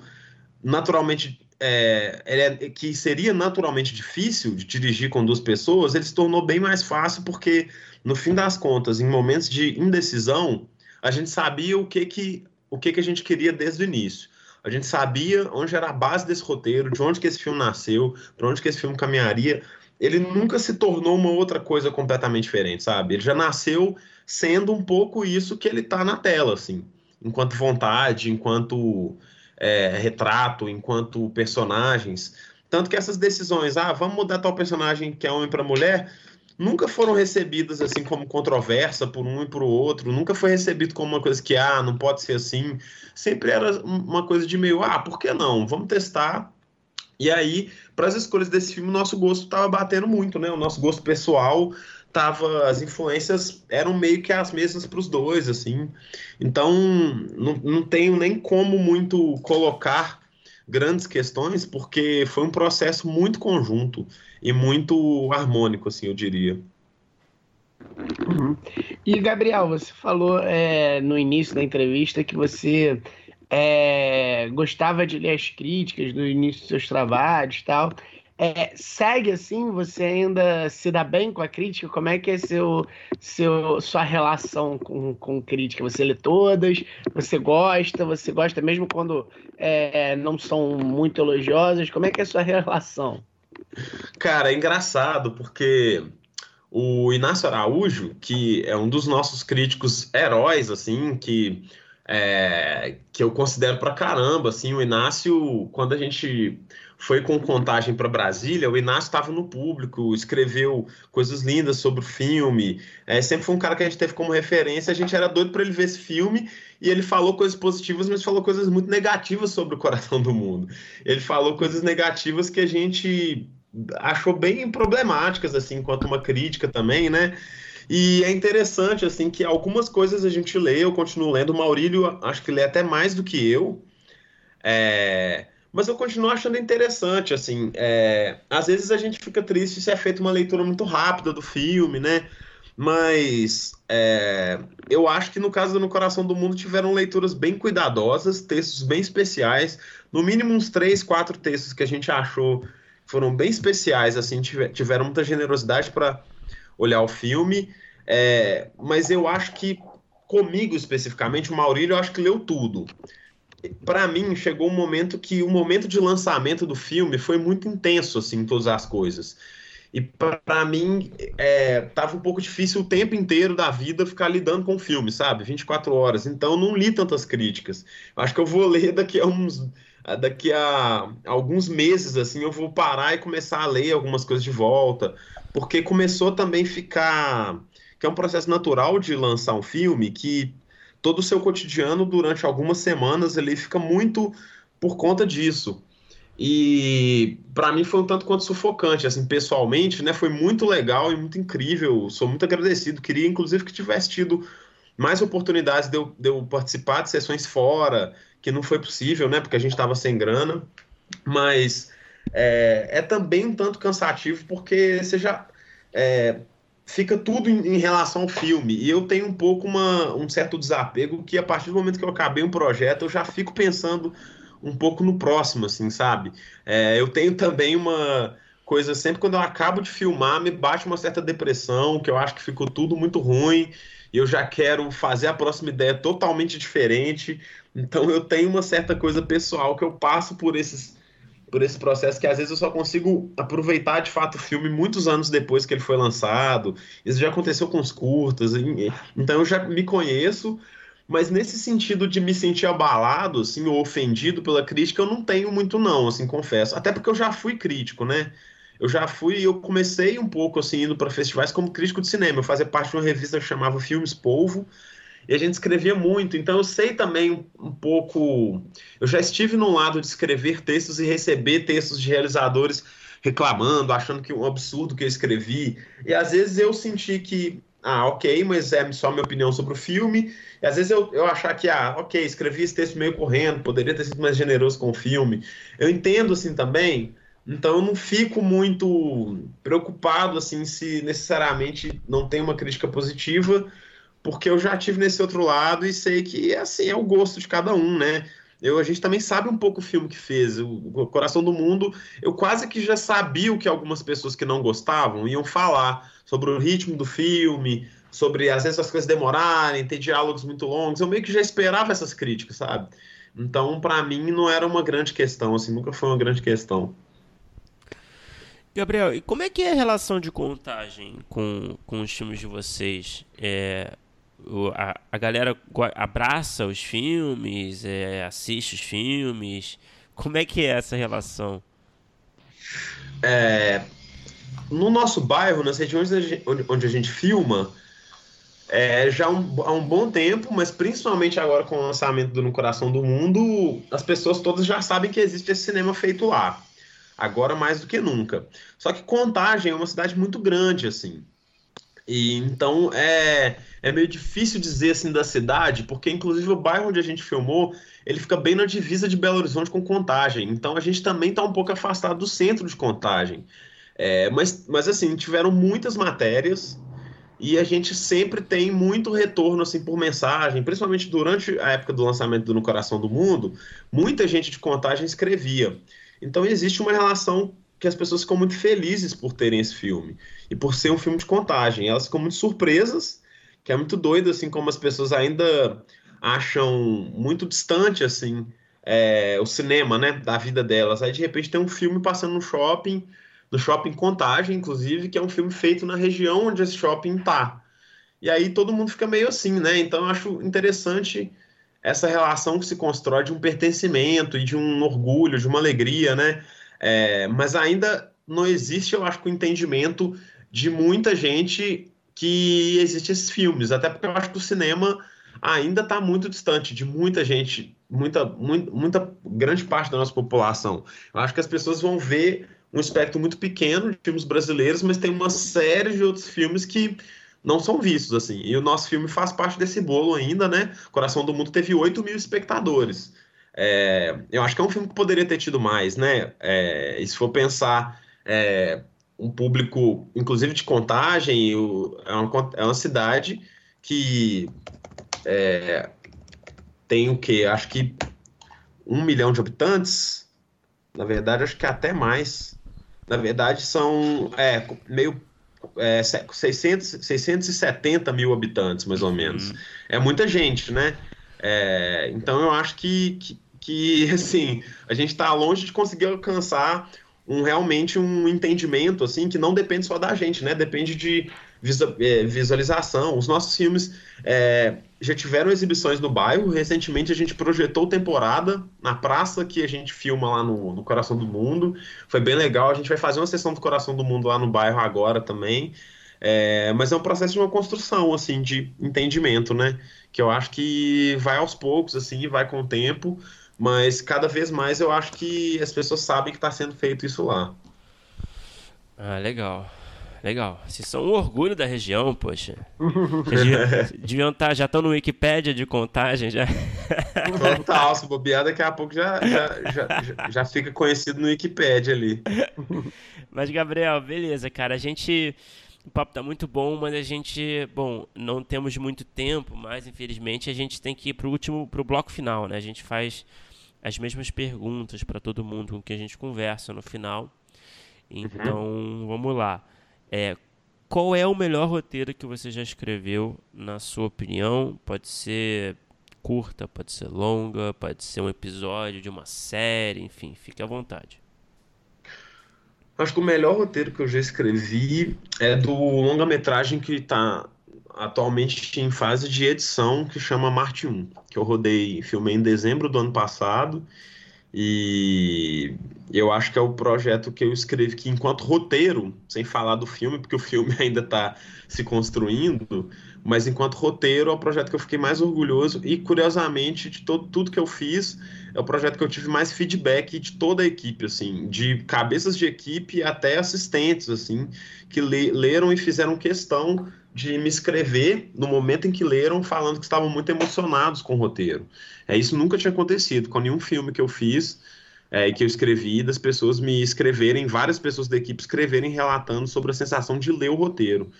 naturalmente é, é, que seria naturalmente difícil de dirigir com duas pessoas, ele se tornou bem mais fácil porque, no fim das contas, em momentos de indecisão, a gente sabia o que que, o que, que a gente queria desde o início. A gente sabia onde era a base desse roteiro, de onde que esse filme nasceu, para onde que esse filme caminharia. Ele nunca se tornou uma outra coisa completamente diferente, sabe? Ele já nasceu sendo um pouco isso que ele tá na tela, assim, enquanto vontade, enquanto é, retrato, enquanto personagens. Tanto que essas decisões, ah, vamos mudar tal personagem que é homem para mulher, nunca foram recebidas assim como controversa por um e por outro, nunca foi recebido como uma coisa que, ah, não pode ser assim. Sempre era uma coisa de meio, ah, por que não? Vamos testar. E aí, para as escolhas desse filme, o nosso gosto estava batendo muito, né? O nosso gosto pessoal tava as influências eram meio que as mesmas para os dois assim. Então não, não tenho nem como muito colocar grandes questões porque foi um processo muito conjunto e muito harmônico assim eu diria. Uhum. e Gabriel você falou é, no início da entrevista que você é, gostava de ler as críticas do início dos seus trabalhos tal é, segue assim? Você ainda se dá bem com a crítica? Como é que é seu, seu, sua relação com, com crítica? Você lê todas? Você gosta? Você gosta mesmo quando é, não são muito elogiosas? Como é que é a sua relação? Cara, é engraçado porque o Inácio Araújo, que é um dos nossos críticos heróis, assim, que é, que eu considero pra caramba, assim, o Inácio, quando a gente foi com contagem para Brasília, o Inácio estava no público, escreveu coisas lindas sobre o filme. É, sempre foi um cara que a gente teve como referência. A gente era doido para ele ver esse filme e ele falou coisas positivas, mas falou coisas muito negativas sobre o coração do mundo. Ele falou coisas negativas que a gente achou bem problemáticas, assim, enquanto uma crítica também, né? E é interessante, assim, que algumas coisas a gente lê, eu continuo lendo. O Maurílio, acho que lê até mais do que eu. É mas eu continuo achando interessante, assim, é, às vezes a gente fica triste se é feita uma leitura muito rápida do filme, né, mas é, eu acho que no caso do No Coração do Mundo tiveram leituras bem cuidadosas, textos bem especiais, no mínimo uns três, quatro textos que a gente achou foram bem especiais, assim, tiveram muita generosidade para olhar o filme, é, mas eu acho que comigo especificamente, o Maurílio, eu acho que leu tudo para mim chegou um momento que o momento de lançamento do filme foi muito intenso assim todas as coisas. E para mim é, tava um pouco difícil o tempo inteiro da vida ficar lidando com o filme sabe? 24 horas. Então não li tantas críticas. Acho que eu vou ler daqui a uns daqui a alguns meses assim eu vou parar e começar a ler algumas coisas de volta. Porque começou também ficar que é um processo natural de lançar um filme que todo o seu cotidiano durante algumas semanas ele fica muito por conta disso. E para mim foi um tanto quanto sufocante, assim, pessoalmente, né? Foi muito legal e muito incrível. Sou muito agradecido. Queria, inclusive, que tivesse tido mais oportunidades de eu, de eu participar de sessões fora, que não foi possível, né? Porque a gente estava sem grana. Mas é, é, também um tanto cansativo, porque você já. É, fica tudo em, em, relação ao filme. E eu tenho um pouco uma, um certo desapego que a partir do momento que eu acabei um projeto, eu já fico pensando um pouco no próximo, assim, sabe? É, eu tenho também uma coisa, sempre quando eu acabo de filmar, me bate uma certa depressão, que eu acho que ficou tudo muito ruim, e eu já quero fazer a próxima ideia totalmente diferente. Então eu tenho uma certa coisa pessoal que eu passo por esses por esse processo que às vezes eu só consigo aproveitar de fato o filme muitos anos depois que ele foi lançado. Isso já aconteceu com os curtas, então eu já me conheço, mas nesse sentido de me sentir abalado, assim, ou ofendido pela crítica, eu não tenho muito não, assim, confesso. Até porque eu já fui crítico, né? eu já fui, eu comecei um pouco assim indo para festivais como crítico de cinema. Eu fazia parte de uma revista que chamava Filmes Polvo e a gente escrevia muito. Então eu sei também um, um pouco. Eu já estive num lado de escrever textos e receber textos de realizadores reclamando, achando que um absurdo que eu escrevi. E às vezes eu senti que ah, ok, mas é só minha opinião sobre o filme. E às vezes eu, eu achar que, ah, ok, escrevi esse texto meio correndo, poderia ter sido mais generoso com o filme. Eu entendo assim também, então eu não fico muito preocupado assim se necessariamente não tem uma crítica positiva, porque eu já tive nesse outro lado e sei que assim é o gosto de cada um, né? Eu, a gente também sabe um pouco o filme que fez. O Coração do Mundo, eu quase que já sabia o que algumas pessoas que não gostavam iam falar sobre o ritmo do filme, sobre às vezes as coisas demorarem, ter diálogos muito longos. Eu meio que já esperava essas críticas, sabe? Então, para mim, não era uma grande questão, assim, nunca foi uma grande questão. Gabriel, e como é que é a relação de contagem com, com os filmes de vocês? É, a, a galera abraça os filmes, é, assiste os filmes. Como é que é essa relação? É, no nosso bairro, nas regiões onde a gente filma, é, já um, há um bom tempo, mas principalmente agora com o lançamento do No Coração do Mundo, as pessoas todas já sabem que existe esse cinema feito lá. Agora mais do que nunca. Só que Contagem é uma cidade muito grande, assim. E então é, é meio difícil dizer assim da cidade, porque inclusive o bairro onde a gente filmou, ele fica bem na divisa de Belo Horizonte com Contagem. Então a gente também está um pouco afastado do centro de Contagem. É, mas, mas assim, tiveram muitas matérias e a gente sempre tem muito retorno assim por mensagem, principalmente durante a época do lançamento do No Coração do Mundo, muita gente de contagem escrevia. Então existe uma relação que as pessoas ficam muito felizes por terem esse filme e por ser um filme de contagem. Elas ficam muito surpresas, que é muito doido assim como as pessoas ainda acham muito distante assim é, o cinema, né, da vida delas. Aí de repente tem um filme passando no shopping do Shopping Contagem, inclusive, que é um filme feito na região onde esse shopping tá. E aí todo mundo fica meio assim, né? Então eu acho interessante essa relação que se constrói de um pertencimento e de um orgulho, de uma alegria, né? É, mas ainda não existe, eu acho, o entendimento de muita gente que existe esses filmes, até porque eu acho que o cinema ainda está muito distante de muita gente, muita, muita, muita grande parte da nossa população. Eu acho que as pessoas vão ver um espectro muito pequeno de filmes brasileiros, mas tem uma série de outros filmes que não são vistos, assim. E o nosso filme faz parte desse bolo ainda, né? Coração do Mundo teve 8 mil espectadores. É, eu acho que é um filme que poderia ter tido mais, né? É, e se for pensar é, um público, inclusive de contagem, o, é, uma, é uma cidade que é, tem o quê? Acho que um milhão de habitantes. Na verdade, acho que até mais. Na verdade, são é, meio é, 600, 670 mil habitantes, mais ou menos. Uhum. É muita gente, né? É, então eu acho que, que, que *laughs* assim, a gente está longe de conseguir alcançar um realmente um entendimento assim que não depende só da gente, né? Depende de é, visualização. Os nossos filmes é, já tiveram exibições no bairro. Recentemente a gente projetou temporada na praça que a gente filma lá no, no Coração do Mundo. Foi bem legal. A gente vai fazer uma sessão do Coração do Mundo lá no bairro agora também. É, mas é um processo de uma construção assim de entendimento, né? Que eu acho que vai aos poucos assim, vai com o tempo. Mas cada vez mais eu acho que as pessoas sabem que está sendo feito isso lá. Ah, legal. Legal. Vocês são um orgulho da região, poxa. *laughs* deviam estar, tá, já estão no Wikipédia de contagem já. Total, se bobear, daqui a pouco já, já, já, já fica conhecido no Wikipédia ali. Mas, Gabriel, beleza, cara. A gente. O papo tá muito bom, mas a gente, bom, não temos muito tempo, mas infelizmente a gente tem que ir pro último, pro bloco final, né? A gente faz as mesmas perguntas para todo mundo com que a gente conversa no final. Então, uhum. vamos lá. É, qual é o melhor roteiro que você já escreveu, na sua opinião? Pode ser curta, pode ser longa, pode ser um episódio de uma série, enfim, fique à vontade. Acho que o melhor roteiro que eu já escrevi é do longa-metragem que está atualmente em fase de edição, que chama Marte 1, que eu rodei, filmei em dezembro do ano passado. E eu acho que é o projeto que eu escrevi que, enquanto roteiro, sem falar do filme, porque o filme *laughs* ainda está se construindo, mas enquanto roteiro é o projeto que eu fiquei mais orgulhoso e, curiosamente, de todo, tudo que eu fiz, é o projeto que eu tive mais feedback de toda a equipe, assim, de cabeças de equipe até assistentes, assim, que le, leram e fizeram questão de me escrever no momento em que leram, falando que estavam muito emocionados com o roteiro. É, isso nunca tinha acontecido com nenhum filme que eu fiz é, que eu escrevi, das pessoas me escreverem, várias pessoas da equipe escreverem relatando sobre a sensação de ler o roteiro.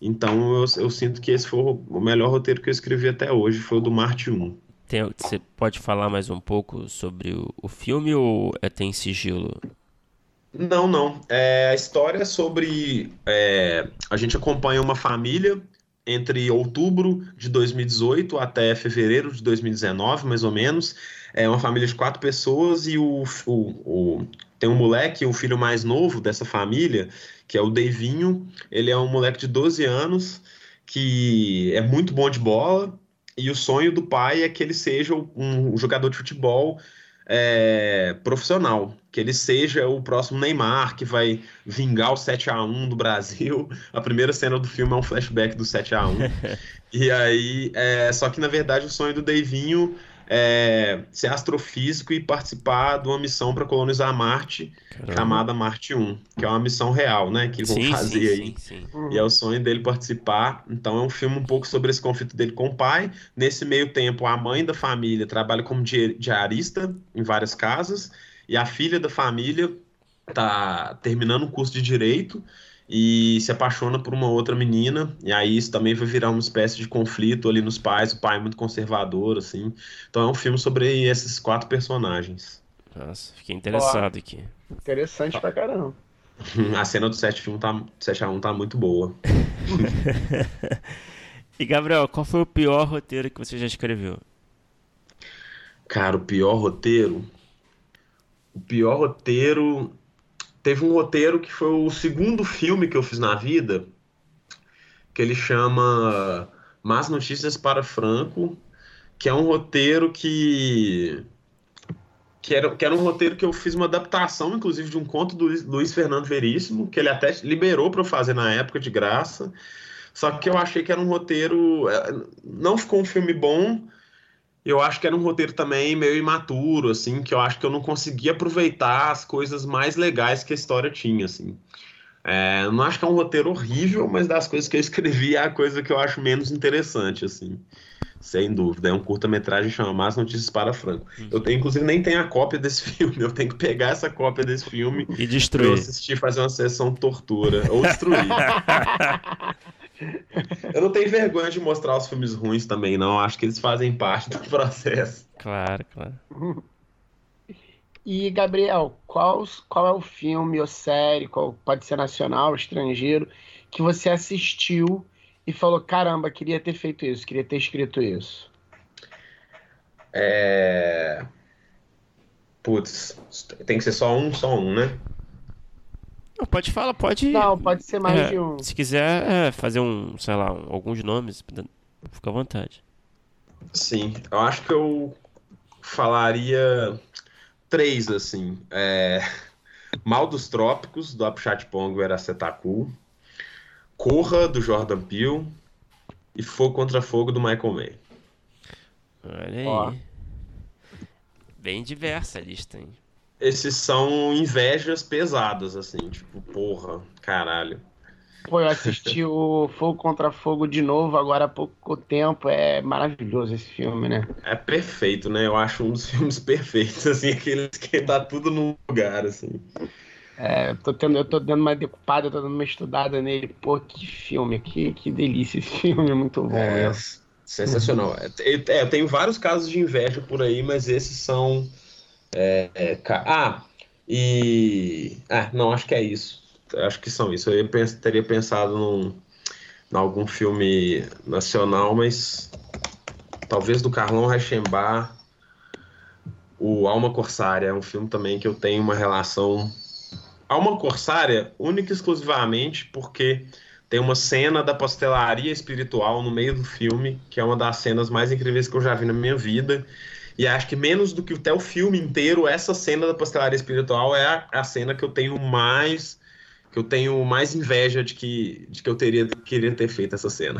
Então eu, eu sinto que esse foi o melhor roteiro que eu escrevi até hoje, foi o do Marte 1. Tem, você pode falar mais um pouco sobre o, o filme ou é, tem sigilo? Não, não. É, a história é sobre. É, a gente acompanha uma família entre outubro de 2018 até fevereiro de 2019, mais ou menos. É uma família de quatro pessoas e o, o, o tem um moleque, o filho mais novo dessa família, que é o Devinho. Ele é um moleque de 12 anos que é muito bom de bola e o sonho do pai é que ele seja um jogador de futebol é, profissional, que ele seja o próximo Neymar, que vai vingar o 7 a 1 do Brasil. A primeira cena do filme é um flashback do 7 a 1 *laughs* E aí, é, só que na verdade o sonho do Davinho é, ser astrofísico e participar de uma missão para colonizar Marte, Caramba. chamada Marte 1, que é uma missão real, né? Que vão sim, fazer sim, aí. Sim, e é o sonho dele participar. Então é um filme um pouco sobre esse conflito dele com o pai. Nesse meio tempo, a mãe da família trabalha como diarista em várias casas, e a filha da família está terminando um curso de direito e se apaixona por uma outra menina, e aí isso também vai virar uma espécie de conflito ali nos pais, o pai é muito conservador, assim. Então é um filme sobre esses quatro personagens. Nossa, fiquei interessado aqui. Interessante pra caramba. *laughs* A cena do 7 filme tá, 7 a 1 tá muito boa. *laughs* e Gabriel, qual foi o pior roteiro que você já escreveu? Cara, o pior roteiro. O pior roteiro teve um roteiro que foi o segundo filme que eu fiz na vida, que ele chama Más Notícias para Franco, que é um roteiro que que era, que era um roteiro que eu fiz uma adaptação, inclusive, de um conto do Luiz Fernando Veríssimo, que ele até liberou para eu fazer na época de graça. Só que eu achei que era um roteiro. É, não ficou um filme bom, eu acho que era um roteiro também meio imaturo, assim, que eu acho que eu não conseguia aproveitar as coisas mais legais que a história tinha, assim. É, não acho que é um roteiro horrível, mas das coisas que eu escrevi é a coisa que eu acho menos interessante, assim. Sem dúvida. É um curta-metragem chamado Más Notícias para Franco. Uhum. Eu tenho, inclusive, nem tenho a cópia desse *laughs* filme. Eu tenho que pegar essa cópia desse filme e destruir. Pra assistir fazer uma sessão tortura. Ou destruir. *laughs* Eu não tenho vergonha de mostrar os filmes ruins também, não. Acho que eles fazem parte do processo. Claro, claro. *laughs* E, Gabriel, qual, qual é o filme ou série, qual, pode ser nacional, estrangeiro, que você assistiu e falou: caramba, queria ter feito isso, queria ter escrito isso? É. Putz, tem que ser só um, só um, né? Não, pode falar, pode. Não, pode ser mais é, de um. Se quiser é, fazer um, sei lá, um, alguns nomes, fica à vontade. Sim, eu acho que eu falaria três, assim. É... *laughs* Mal dos Trópicos, do Apchat Pongo Eracetacu. Corra, do Jordan Peele. E Fogo contra Fogo, do Michael May. Olha aí. Ó. Bem diversa a lista, hein? Esses são invejas pesadas, assim, tipo, porra, caralho. Pô, eu assisti o Fogo contra Fogo de novo agora há pouco tempo. É maravilhoso esse filme, né? É perfeito, né? Eu acho um dos *laughs* filmes perfeitos, assim, aqueles que dá tudo no lugar, assim. É, eu tô, tendo, eu tô dando uma decupada, eu tô dando uma estudada nele. Pô, que filme, que, que delícia esse filme, é muito bom. É, né? sensacional. É, é, eu tenho vários casos de inveja por aí, mas esses são é, é, ah, e. Ah, não, acho que é isso. Acho que são isso. Eu teria pensado num, em algum filme nacional, mas talvez do Carlão Reichenbach, o Alma Corsária. É um filme também que eu tenho uma relação. Alma Corsária, única e exclusivamente porque tem uma cena da pastelaria espiritual no meio do filme, que é uma das cenas mais incríveis que eu já vi na minha vida E acho que menos do que até o filme inteiro, essa cena da pastelaria espiritual é a, a cena que eu tenho mais que eu tenho mais inveja de que, de que eu teria queria ter feito essa cena.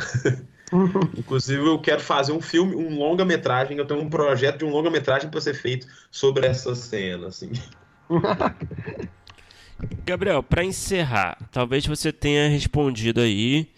*laughs* Inclusive, eu quero fazer um filme, um longa-metragem. Eu tenho um projeto de um longa-metragem para ser feito sobre essa cena, assim. *laughs* Gabriel, para encerrar, talvez você tenha respondido aí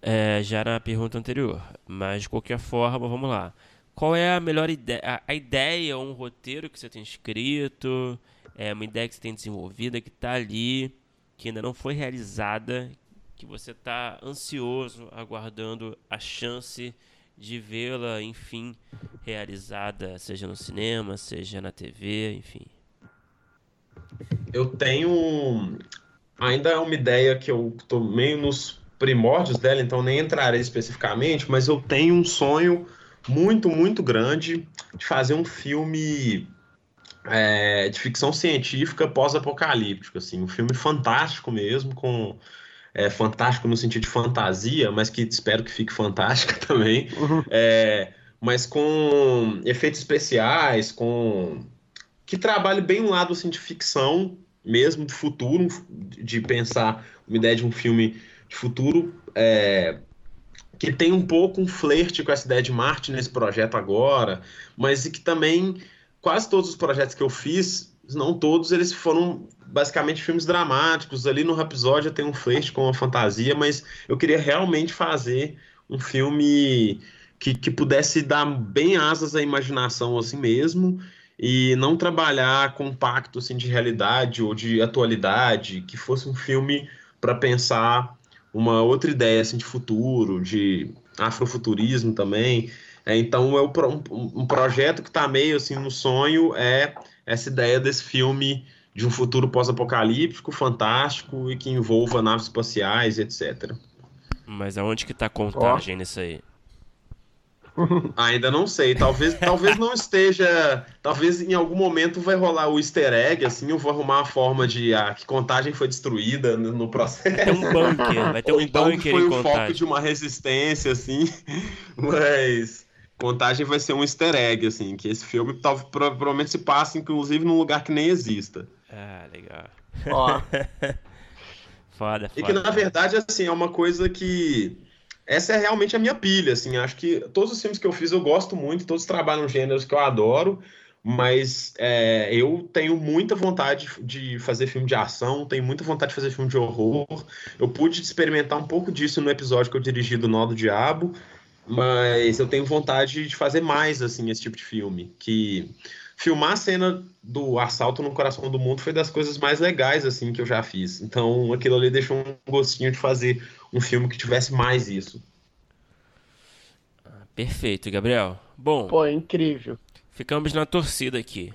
é, já na pergunta anterior, mas de qualquer forma, vamos lá. Qual é a melhor ideia, a, ideia ou um roteiro que você tem escrito, é uma ideia que você tem desenvolvida, que está ali, que ainda não foi realizada, que você está ansioso, aguardando a chance de vê-la, enfim, realizada, seja no cinema, seja na TV, enfim. Eu tenho ainda uma ideia que eu estou meio nos primórdios dela, então nem entrarei especificamente, mas eu tenho um sonho muito, muito grande de fazer um filme é, de ficção científica pós-apocalíptico, assim, um filme fantástico mesmo, com é, fantástico no sentido de fantasia, mas que espero que fique fantástico *laughs* também, uhum. é, mas com efeitos especiais, com que trabalhe bem um lado assim, de ficção mesmo, de futuro, de pensar uma ideia de um filme de futuro é, que tem um pouco um flerte com essa ideia de Marte nesse projeto agora, mas e que também quase todos os projetos que eu fiz, não todos, eles foram basicamente filmes dramáticos. Ali no episódio tem um flerte com a fantasia, mas eu queria realmente fazer um filme que, que pudesse dar bem asas à imaginação assim mesmo e não trabalhar com pacto assim de realidade ou de atualidade, que fosse um filme para pensar uma outra ideia assim de futuro, de afrofuturismo também. É, então, é um, um projeto que está meio assim no sonho é essa ideia desse filme de um futuro pós-apocalíptico, fantástico e que envolva naves espaciais, etc. Mas aonde que está a contagem oh. nisso aí? Ainda não sei, talvez, talvez não esteja, talvez em algum momento vai rolar o easter egg, assim, eu vou arrumar a forma de ah, que contagem foi destruída no, no processo. Vai ter um bunker, vai ter um então bunker foi o contagem. foco de uma resistência, assim, *laughs* mas Contagem vai ser um easter egg, assim, que esse filme tá, provavelmente se passa, inclusive, num lugar que nem exista. Ah, legal. Ó. foda, *laughs* foda. E que, na verdade, assim, é uma coisa que... Essa é realmente a minha pilha, assim, acho que todos os filmes que eu fiz eu gosto muito, todos trabalham gêneros que eu adoro, mas é, eu tenho muita vontade de fazer filme de ação, tenho muita vontade de fazer filme de horror. Eu pude experimentar um pouco disso no episódio que eu dirigi do Nó do Diabo, mas eu tenho vontade de fazer mais, assim, esse tipo de filme. Que filmar a cena do assalto no coração do mundo foi das coisas mais legais, assim, que eu já fiz. Então, aquilo ali deixou um gostinho de fazer um filme que tivesse mais isso. Perfeito, Gabriel. Bom. Pô, é incrível. Ficamos na torcida aqui.